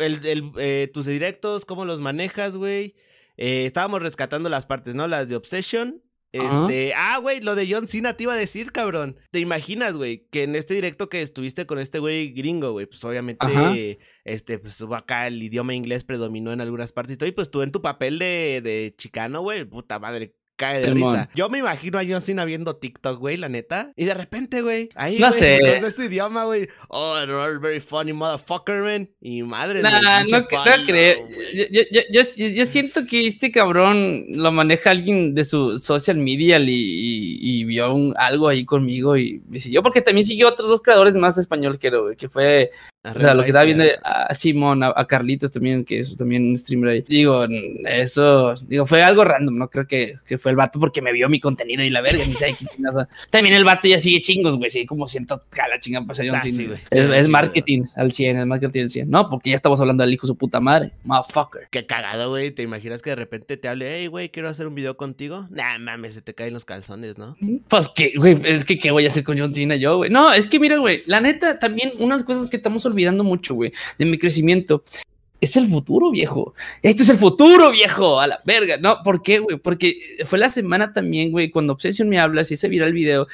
Speaker 2: el, el, eh, tus directos, cómo los manejas, güey. Eh, estábamos rescatando las partes, ¿no? Las de Obsession. Este, ah, güey, lo de John Cena te iba a decir, cabrón. ¿Te imaginas, güey, que en este directo que estuviste con este güey gringo, güey, pues obviamente, este, pues acá el idioma inglés predominó en algunas partes y todo, y pues tú en tu papel de, de chicano, güey, puta madre, cae de risa. Yo me imagino a John Cena viendo TikTok, güey, la neta. Y de repente, güey, ahí,
Speaker 1: no
Speaker 2: güey,
Speaker 1: sé.
Speaker 2: este idioma, güey. Oh, you're very funny motherfucker, man. Y madre
Speaker 1: Nah, no, no creo. Yo, yo, yo, siento que este cabrón lo maneja alguien de su social media y, y, y vio un, algo ahí conmigo y me siguió, porque también siguió otros dos creadores más de español, que fue o sea, lo que estaba viendo a Simón, a, Carlitos también, que es también un streamer ahí. Digo, eso, digo, fue algo random, no creo que, que fue el vato porque me vio mi contenido y la verga, ni sabe qué chingazo. También el vato ya sigue chingos, güey, sí, como siento la chingada pues, ah, sí, es, es, marketing al 100, es marketing al 100. No, porque ya estamos hablando del hijo de su puta madre, motherfucker.
Speaker 2: Qué cagado, güey, ¿te imaginas que de repente te hable, hey, güey, quiero hacer un video contigo? Nah, mames, se te caen los calzones, ¿no?
Speaker 1: Pues que, güey, es que qué voy a hacer con John Cena yo, güey. No, es que mira, güey, la neta, también unas cosas que estamos olvidando mucho, güey, de mi crecimiento. Es el futuro, viejo. Esto es el futuro, viejo. A la verga. No, ¿por qué, güey? Porque fue la semana también, güey, cuando Obsession me habla, si se vira el video,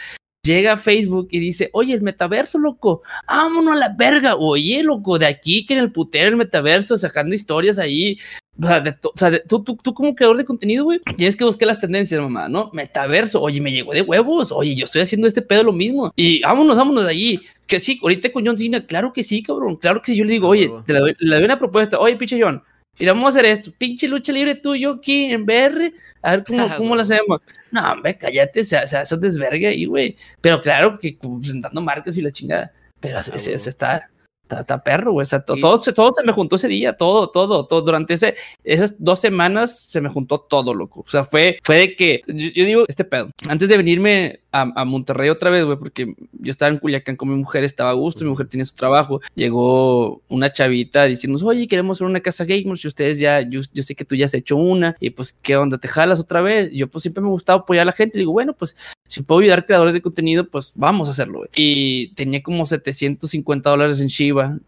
Speaker 1: llega a Facebook y dice, oye, el metaverso, loco, vámonos a la verga. Oye, loco, de aquí que en el putero el metaverso, sacando historias ahí. O sea, de o sea de, tú, tú, tú, como creador de contenido, güey, tienes que buscar las tendencias, mamá, ¿no? Metaverso, oye, me llegó de huevos, oye, yo estoy haciendo este pedo lo mismo. Y vámonos, vámonos de allí. Que sí, ahorita con John Cena, claro que sí, cabrón, claro que sí. Yo le digo, oye, te doy, le doy una propuesta, oye, pinche John, y vamos a hacer esto, pinche lucha libre tuyo aquí en BR, a ver cómo, cómo lo hacemos. No, hombre, cállate, o sea, se hace desverga ahí, güey. Pero claro que presentando marcas y la chingada. Pero se, se, se está, está, perro, güey. O sea, to, todo, todo, se me juntó ese día, todo, todo, todo. Durante ese, esas dos semanas se me juntó todo, loco. O sea, fue, fue de que, yo, yo digo, este pedo. Antes de venirme a, a Monterrey otra vez, güey, porque yo estaba en Culiacán con mi mujer, estaba a gusto, mi mujer tenía su trabajo. Llegó una chavita diciéndonos, oye, queremos hacer una casa gamer, si ustedes ya, yo, yo, sé que tú ya has hecho una, y pues, ¿qué onda? ¿Te jalas otra vez? Y yo, pues, siempre me gustaba apoyar a la gente. Le digo, bueno, pues, si puedo ayudar a creadores de contenido, pues, vamos a hacerlo, güey. Y tenía como 750 dólares en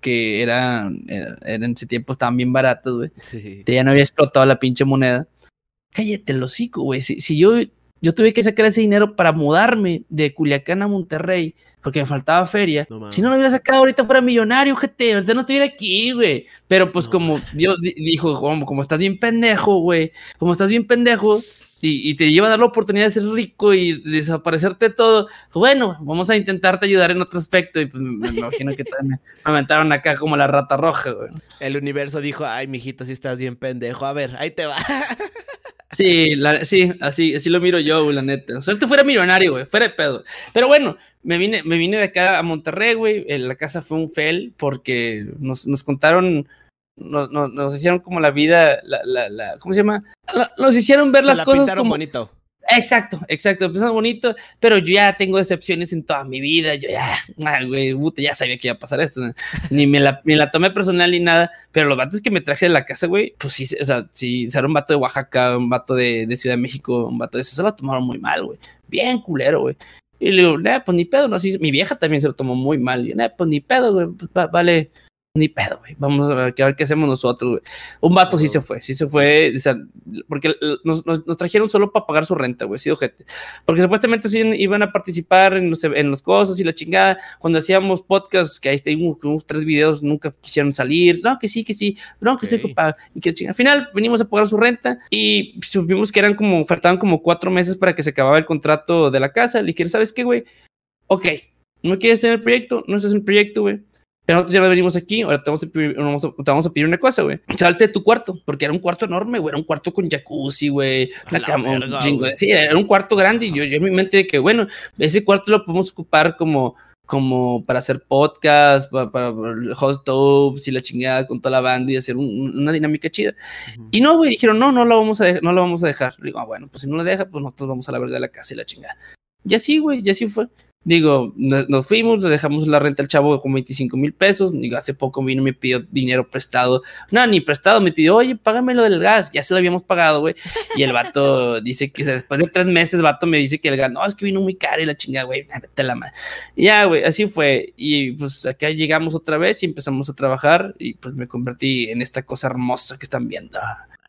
Speaker 1: Que era, era, era en ese tiempo estaban bien baratos, güey. Sí. Ya no había explotado la pinche moneda. Cállate el hocico, güey. Si, si yo yo tuve que sacar ese dinero para mudarme de Culiacán a Monterrey porque me faltaba feria. No, si no lo hubiera sacado ahorita fuera millonario, gente, ahorita no estuviera aquí, güey. Pero pues no, como man. Dios dijo, como, como estás bien pendejo, güey, como estás bien pendejo y, y, te lleva a dar la oportunidad de ser rico y desaparecerte todo, bueno, vamos a intentarte ayudar en otro aspecto y pues me, me imagino que también me aventaron acá como la rata roja, güey.
Speaker 2: El universo dijo, ay, mijito, si estás bien pendejo, a ver, ahí te va.
Speaker 1: Sí, la, sí, así, así lo miro yo, güey, la neta. Suerte fuera millonario, güey, fuera de pedo. Pero bueno, me vine, me vine de acá a Monterrey, güey. La casa fue un fail porque nos, nos contaron, nos, nos, nos, hicieron como la vida, la, la, la ¿cómo se llama? Nos hicieron ver Se las
Speaker 2: la
Speaker 1: cosas
Speaker 2: como
Speaker 1: bonito. Exacto, exacto, empezando bonito, pero yo ya tengo decepciones en toda mi vida, yo ya, ah, güey, puta, ya sabía que iba a pasar esto, ni me la, me la tomé personal ni nada, pero los vatos que me traje de la casa, güey, pues sí, o sea, sí, era un vato de Oaxaca, un vato de, de Ciudad de México, un vato de eso, se lo tomaron muy mal, güey, bien culero, güey. Y le digo, nah, pues ni pedo, no, así, mi vieja también se lo tomó muy mal, y yo, nah, pues ni pedo, güey, pues, va, vale, ni pedo, güey. Vamos a ver, a ver qué hacemos nosotros, güey. Un vato sí se fue, sí se fue, o sea, porque nos, nos, nos trajeron solo para pagar su renta, güey, sí, ojete. Porque supuestamente sí iban a participar en los, en las cosas y la chingada. Cuando hacíamos podcasts, que ahí tenemos unos tres videos, nunca quisieron salir. No, que sí, que sí, no, que okay. estoy ocupado. Y que chingada. Al final venimos a pagar su renta y supimos que eran como, faltaban como cuatro meses para que se acababa el contrato de la casa. Le dije, ¿sabes qué, güey? Ok, no quieres tener el proyecto, no estás en el proyecto, güey pero nosotros ya no venimos aquí, ahora te vamos a pedir, te vamos a pedir una cosa, güey. Salte de tu cuarto, porque era un cuarto enorme, güey. Era un cuarto con jacuzzi, güey. Una cama, verga, chingo. Sí, era un cuarto grande y yo, yo en mi mente de que, bueno, ese cuarto lo podemos ocupar como, como para hacer podcast, para, para host y la chingada con toda la banda y hacer un, una dinámica chida. Uh -huh. Y no, güey, dijeron, no, no lo vamos a no lo vamos a dejar. Le digo, ah, bueno, pues si no lo deja, pues nosotros vamos a la verga de la casa y la chingada. Y así, güey, y así fue. Digo, nos fuimos, le dejamos la renta al chavo con 25 mil pesos. Digo, hace poco vino y me pidió dinero prestado. No, ni prestado, me pidió, oye, págame lo del gas. Ya se lo habíamos pagado, güey. Y el vato dice que o sea, después de tres meses, el vato me dice que el gas, no, es que vino muy caro y la chingada, güey, vete la madre. Y ya, güey, así fue. Y pues acá llegamos otra vez y empezamos a trabajar y pues me convertí en esta cosa hermosa que están viendo.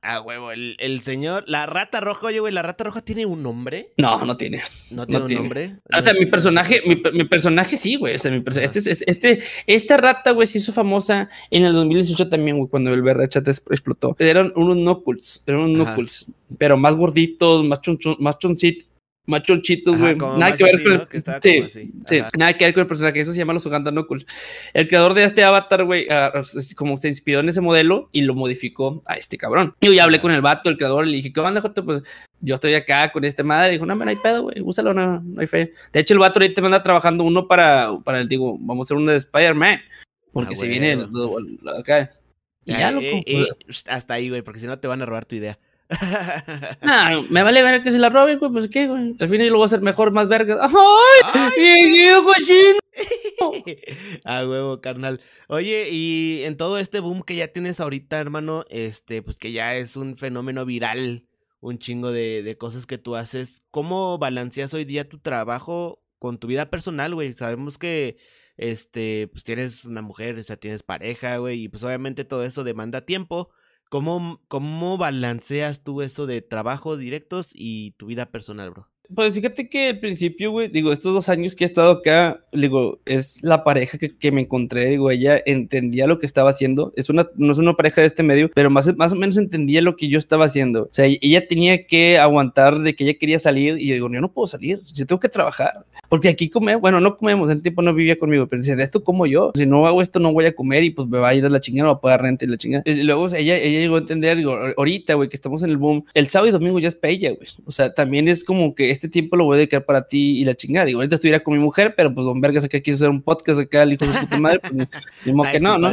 Speaker 2: Ah, huevo, el, el, señor, la rata roja, oye, güey, ¿la rata roja tiene un nombre?
Speaker 1: No, no tiene.
Speaker 2: ¿No tiene un nombre?
Speaker 1: O sea, mi personaje, mi, mi, personaje sí, güey. O sea, mi este, este, esta rata, güey, se hizo famosa en el 2018 también, güey, cuando el chat explotó. Eran unos knuckles, eran unos knuckles, pero más gorditos, más, chonchon, más choncitos, machonchitos, güey. Nada que ver con el... sí, sí. nada que ver con el personaje. Eso se llama los Uganda Knuckles. El creador de este avatar, güey, ah, como se inspiró en ese modelo y lo modificó a este cabrón. Yo ya hablé con el vato, el creador, y le dije, ¿qué onda, Joto? Pues yo estoy acá con este madre. Y dijo, no, no hay pedo, güey, úsalo, no, no hay fe. De hecho, el vato ahorita me anda trabajando uno para, para el, digo, vamos a hacer uno de Spider-Man. Porque ah, se viene acá.
Speaker 2: Y ya, loco. Pues hasta ahí, güey, porque si no te van a robar tu idea.
Speaker 1: No, me vale ver que se la roben, güey, pues qué, güey. Al final yo lo voy a hacer mejor, más verga. ¡Ay! ¡Ay! cochino!
Speaker 2: ah, huevo, carnal. Oye, y en todo este boom que ya tienes ahorita, hermano, este, pues que ya es un fenómeno viral, un chingo de, de cosas que tú haces. ¿Cómo balanceas hoy día tu trabajo con tu vida personal, güey? Sabemos que este, pues tienes una mujer, o sea, tienes pareja, güey, y pues obviamente todo eso demanda tiempo. ¿Cómo, ¿Cómo balanceas tú eso de trabajo directos y tu vida personal, bro?
Speaker 1: Pues fíjate que al principio, güey, digo, estos dos años que he estado acá, digo, es la pareja que, que, me encontré, digo, ella entendía lo que estaba haciendo, es una, no es una pareja de este medio, pero más, más o menos entendía lo que yo estaba haciendo, o sea, ella tenía que aguantar de que ella quería salir y yo digo, yo no puedo salir, yo tengo que trabajar, porque aquí come, bueno, no comemos, el tipo no vivía conmigo, pero dice, de esto como yo, si no hago esto no voy a comer y pues me va a ir a la chingada, no va a pagar renta y la chingada. Y luego ella, ella llegó a entender, digo, ahorita, güey, que estamos en el boom, el sábado y domingo ya es para ella, güey, o sea, también es como que este tiempo lo voy a dedicar para ti y la chingada. Digo, ahorita estuviera con mi mujer, pero pues Don Vergas acá quiso hacer un podcast acá, el hijo de puta madre, pues ni, que no, ¿no?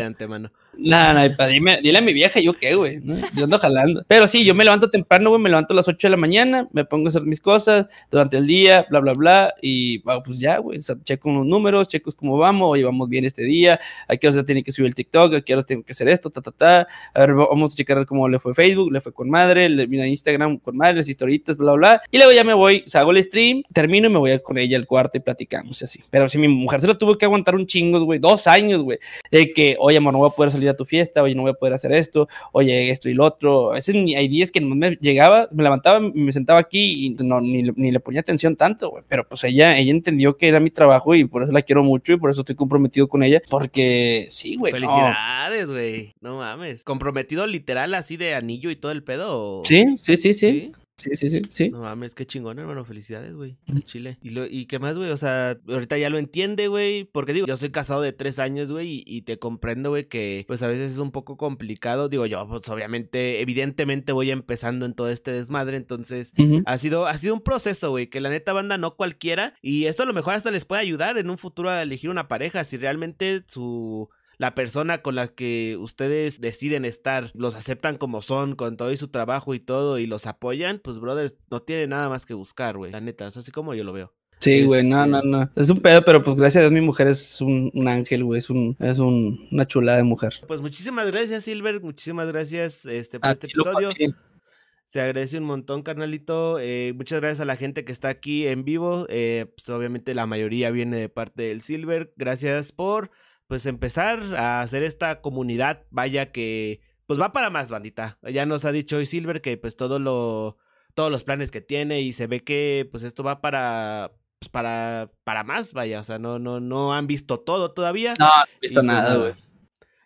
Speaker 1: No, no, dime, dile a mi vieja, yo qué, güey, ¿no? Yo ando jalando. Pero sí, yo me levanto temprano, güey, me levanto a las 8 de la mañana, me pongo a hacer mis cosas durante el día, bla, bla, bla, y pues ya, güey, checo los números, checo cómo vamos, oye, vamos bien este día, a qué hora tiene que subir el TikTok, a qué tengo que hacer esto, ta, ta, ta. A ver, vamos a checar cómo le fue Facebook, le fue con madre, le mira Instagram con madre, las historitas, bla, bla, y luego ya me voy, o hago el stream, termino y me voy con ella al cuarto y platicamos así. Pero si mi mujer se lo tuvo que aguantar un chingo, güey, dos años, güey, de que, oye, amor, no voy a poder salir a tu fiesta, oye, no voy a poder hacer esto, oye, esto y lo otro. A veces hay días que no me llegaba, me levantaba, me sentaba aquí y no, ni, ni le ponía atención tanto, güey. Pero pues ella, ella entendió que era mi trabajo y por eso la quiero mucho y por eso estoy comprometido con ella. Porque sí, güey.
Speaker 2: Felicidades, güey. No. mames. ¿Comprometido literal así de anillo y todo el pedo?
Speaker 1: Sí, sí, sí, sí. Sí, sí, sí, sí.
Speaker 2: No mames, qué chingón, hermano. Felicidades, güey. Chile. ¿Y, lo, ¿Y qué más, güey? O sea, ahorita ya lo entiende, güey. Porque digo, yo soy casado de tres años, güey. Y, te comprendo, güey, que pues a veces es un poco complicado. Digo, yo, pues obviamente, evidentemente voy empezando en todo este desmadre. Entonces, ha, sido, ha sido un proceso, güey. Que la neta banda no cualquiera. Y esto a lo mejor hasta les puede ayudar en un futuro a elegir una pareja. Si realmente su la persona con la que ustedes deciden estar los aceptan como son, con todo y su trabajo y todo, y los apoyan, pues, brother, no tiene nada más que buscar, güey. La neta, es así como yo lo veo.
Speaker 1: Sí, güey, no, no, este no. Es un pedo, pero pues gracias a Dios mi mujer es un, ángel, güey. Es, un, es un, una chulada de mujer.
Speaker 2: Pues muchísimas gracias, Silver. Muchísimas gracias este, por este episodio. Se agradece un montón, carnalito. Eh, muchas gracias a la gente que está aquí en vivo. Eh, pues obviamente la mayoría viene de parte del Silver. Gracias por pues empezar a hacer esta comunidad, vaya que pues va para más, bandita. Ya nos ha dicho hoy Silver que pues todo lo todos los planes que tiene y se ve que pues esto va para pues, para para más, vaya, o sea, no no no han visto todo todavía.
Speaker 1: No, han visto pues, nada, güey.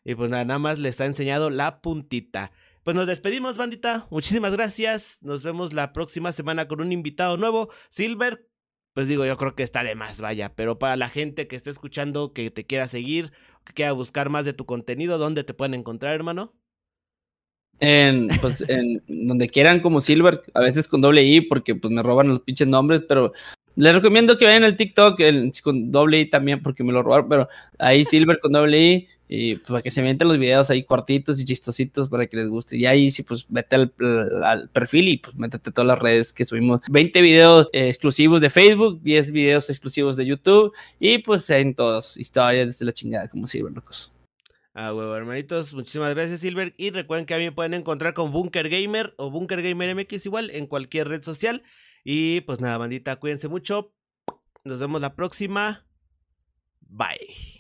Speaker 2: Y pues nada, nada más le está enseñado la puntita. Pues nos despedimos, bandita. Muchísimas gracias. Nos vemos la próxima semana con un invitado nuevo. Silver, pues digo, yo creo que está de más, vaya. Pero para la gente que esté escuchando, que te quiera seguir, que quiera buscar más de tu contenido, ¿dónde te pueden encontrar, hermano?
Speaker 1: En, pues, en donde quieran como Silver, a veces con doble I, porque pues me roban los pinches nombres, pero les recomiendo que vayan al TikTok con doble I también, porque me lo robaron, pero ahí Silver con doble I, y pues, para que se meten los videos ahí cortitos y chistositos para que les guste. Y ahí sí, pues vete al, perfil y pues métete todas las redes que subimos. 20 videos eh, exclusivos de Facebook, 10 videos exclusivos de YouTube y pues en todos, historias desde la chingada, como sirven locos.
Speaker 2: Ah, huevo, hermanitos, muchísimas gracias, Silver. Y recuerden que a mí pueden encontrar con Bunker Gamer o Bunker Gamer MX igual en cualquier red social. Y pues nada, bandita, cuídense mucho. Nos vemos la próxima. Bye.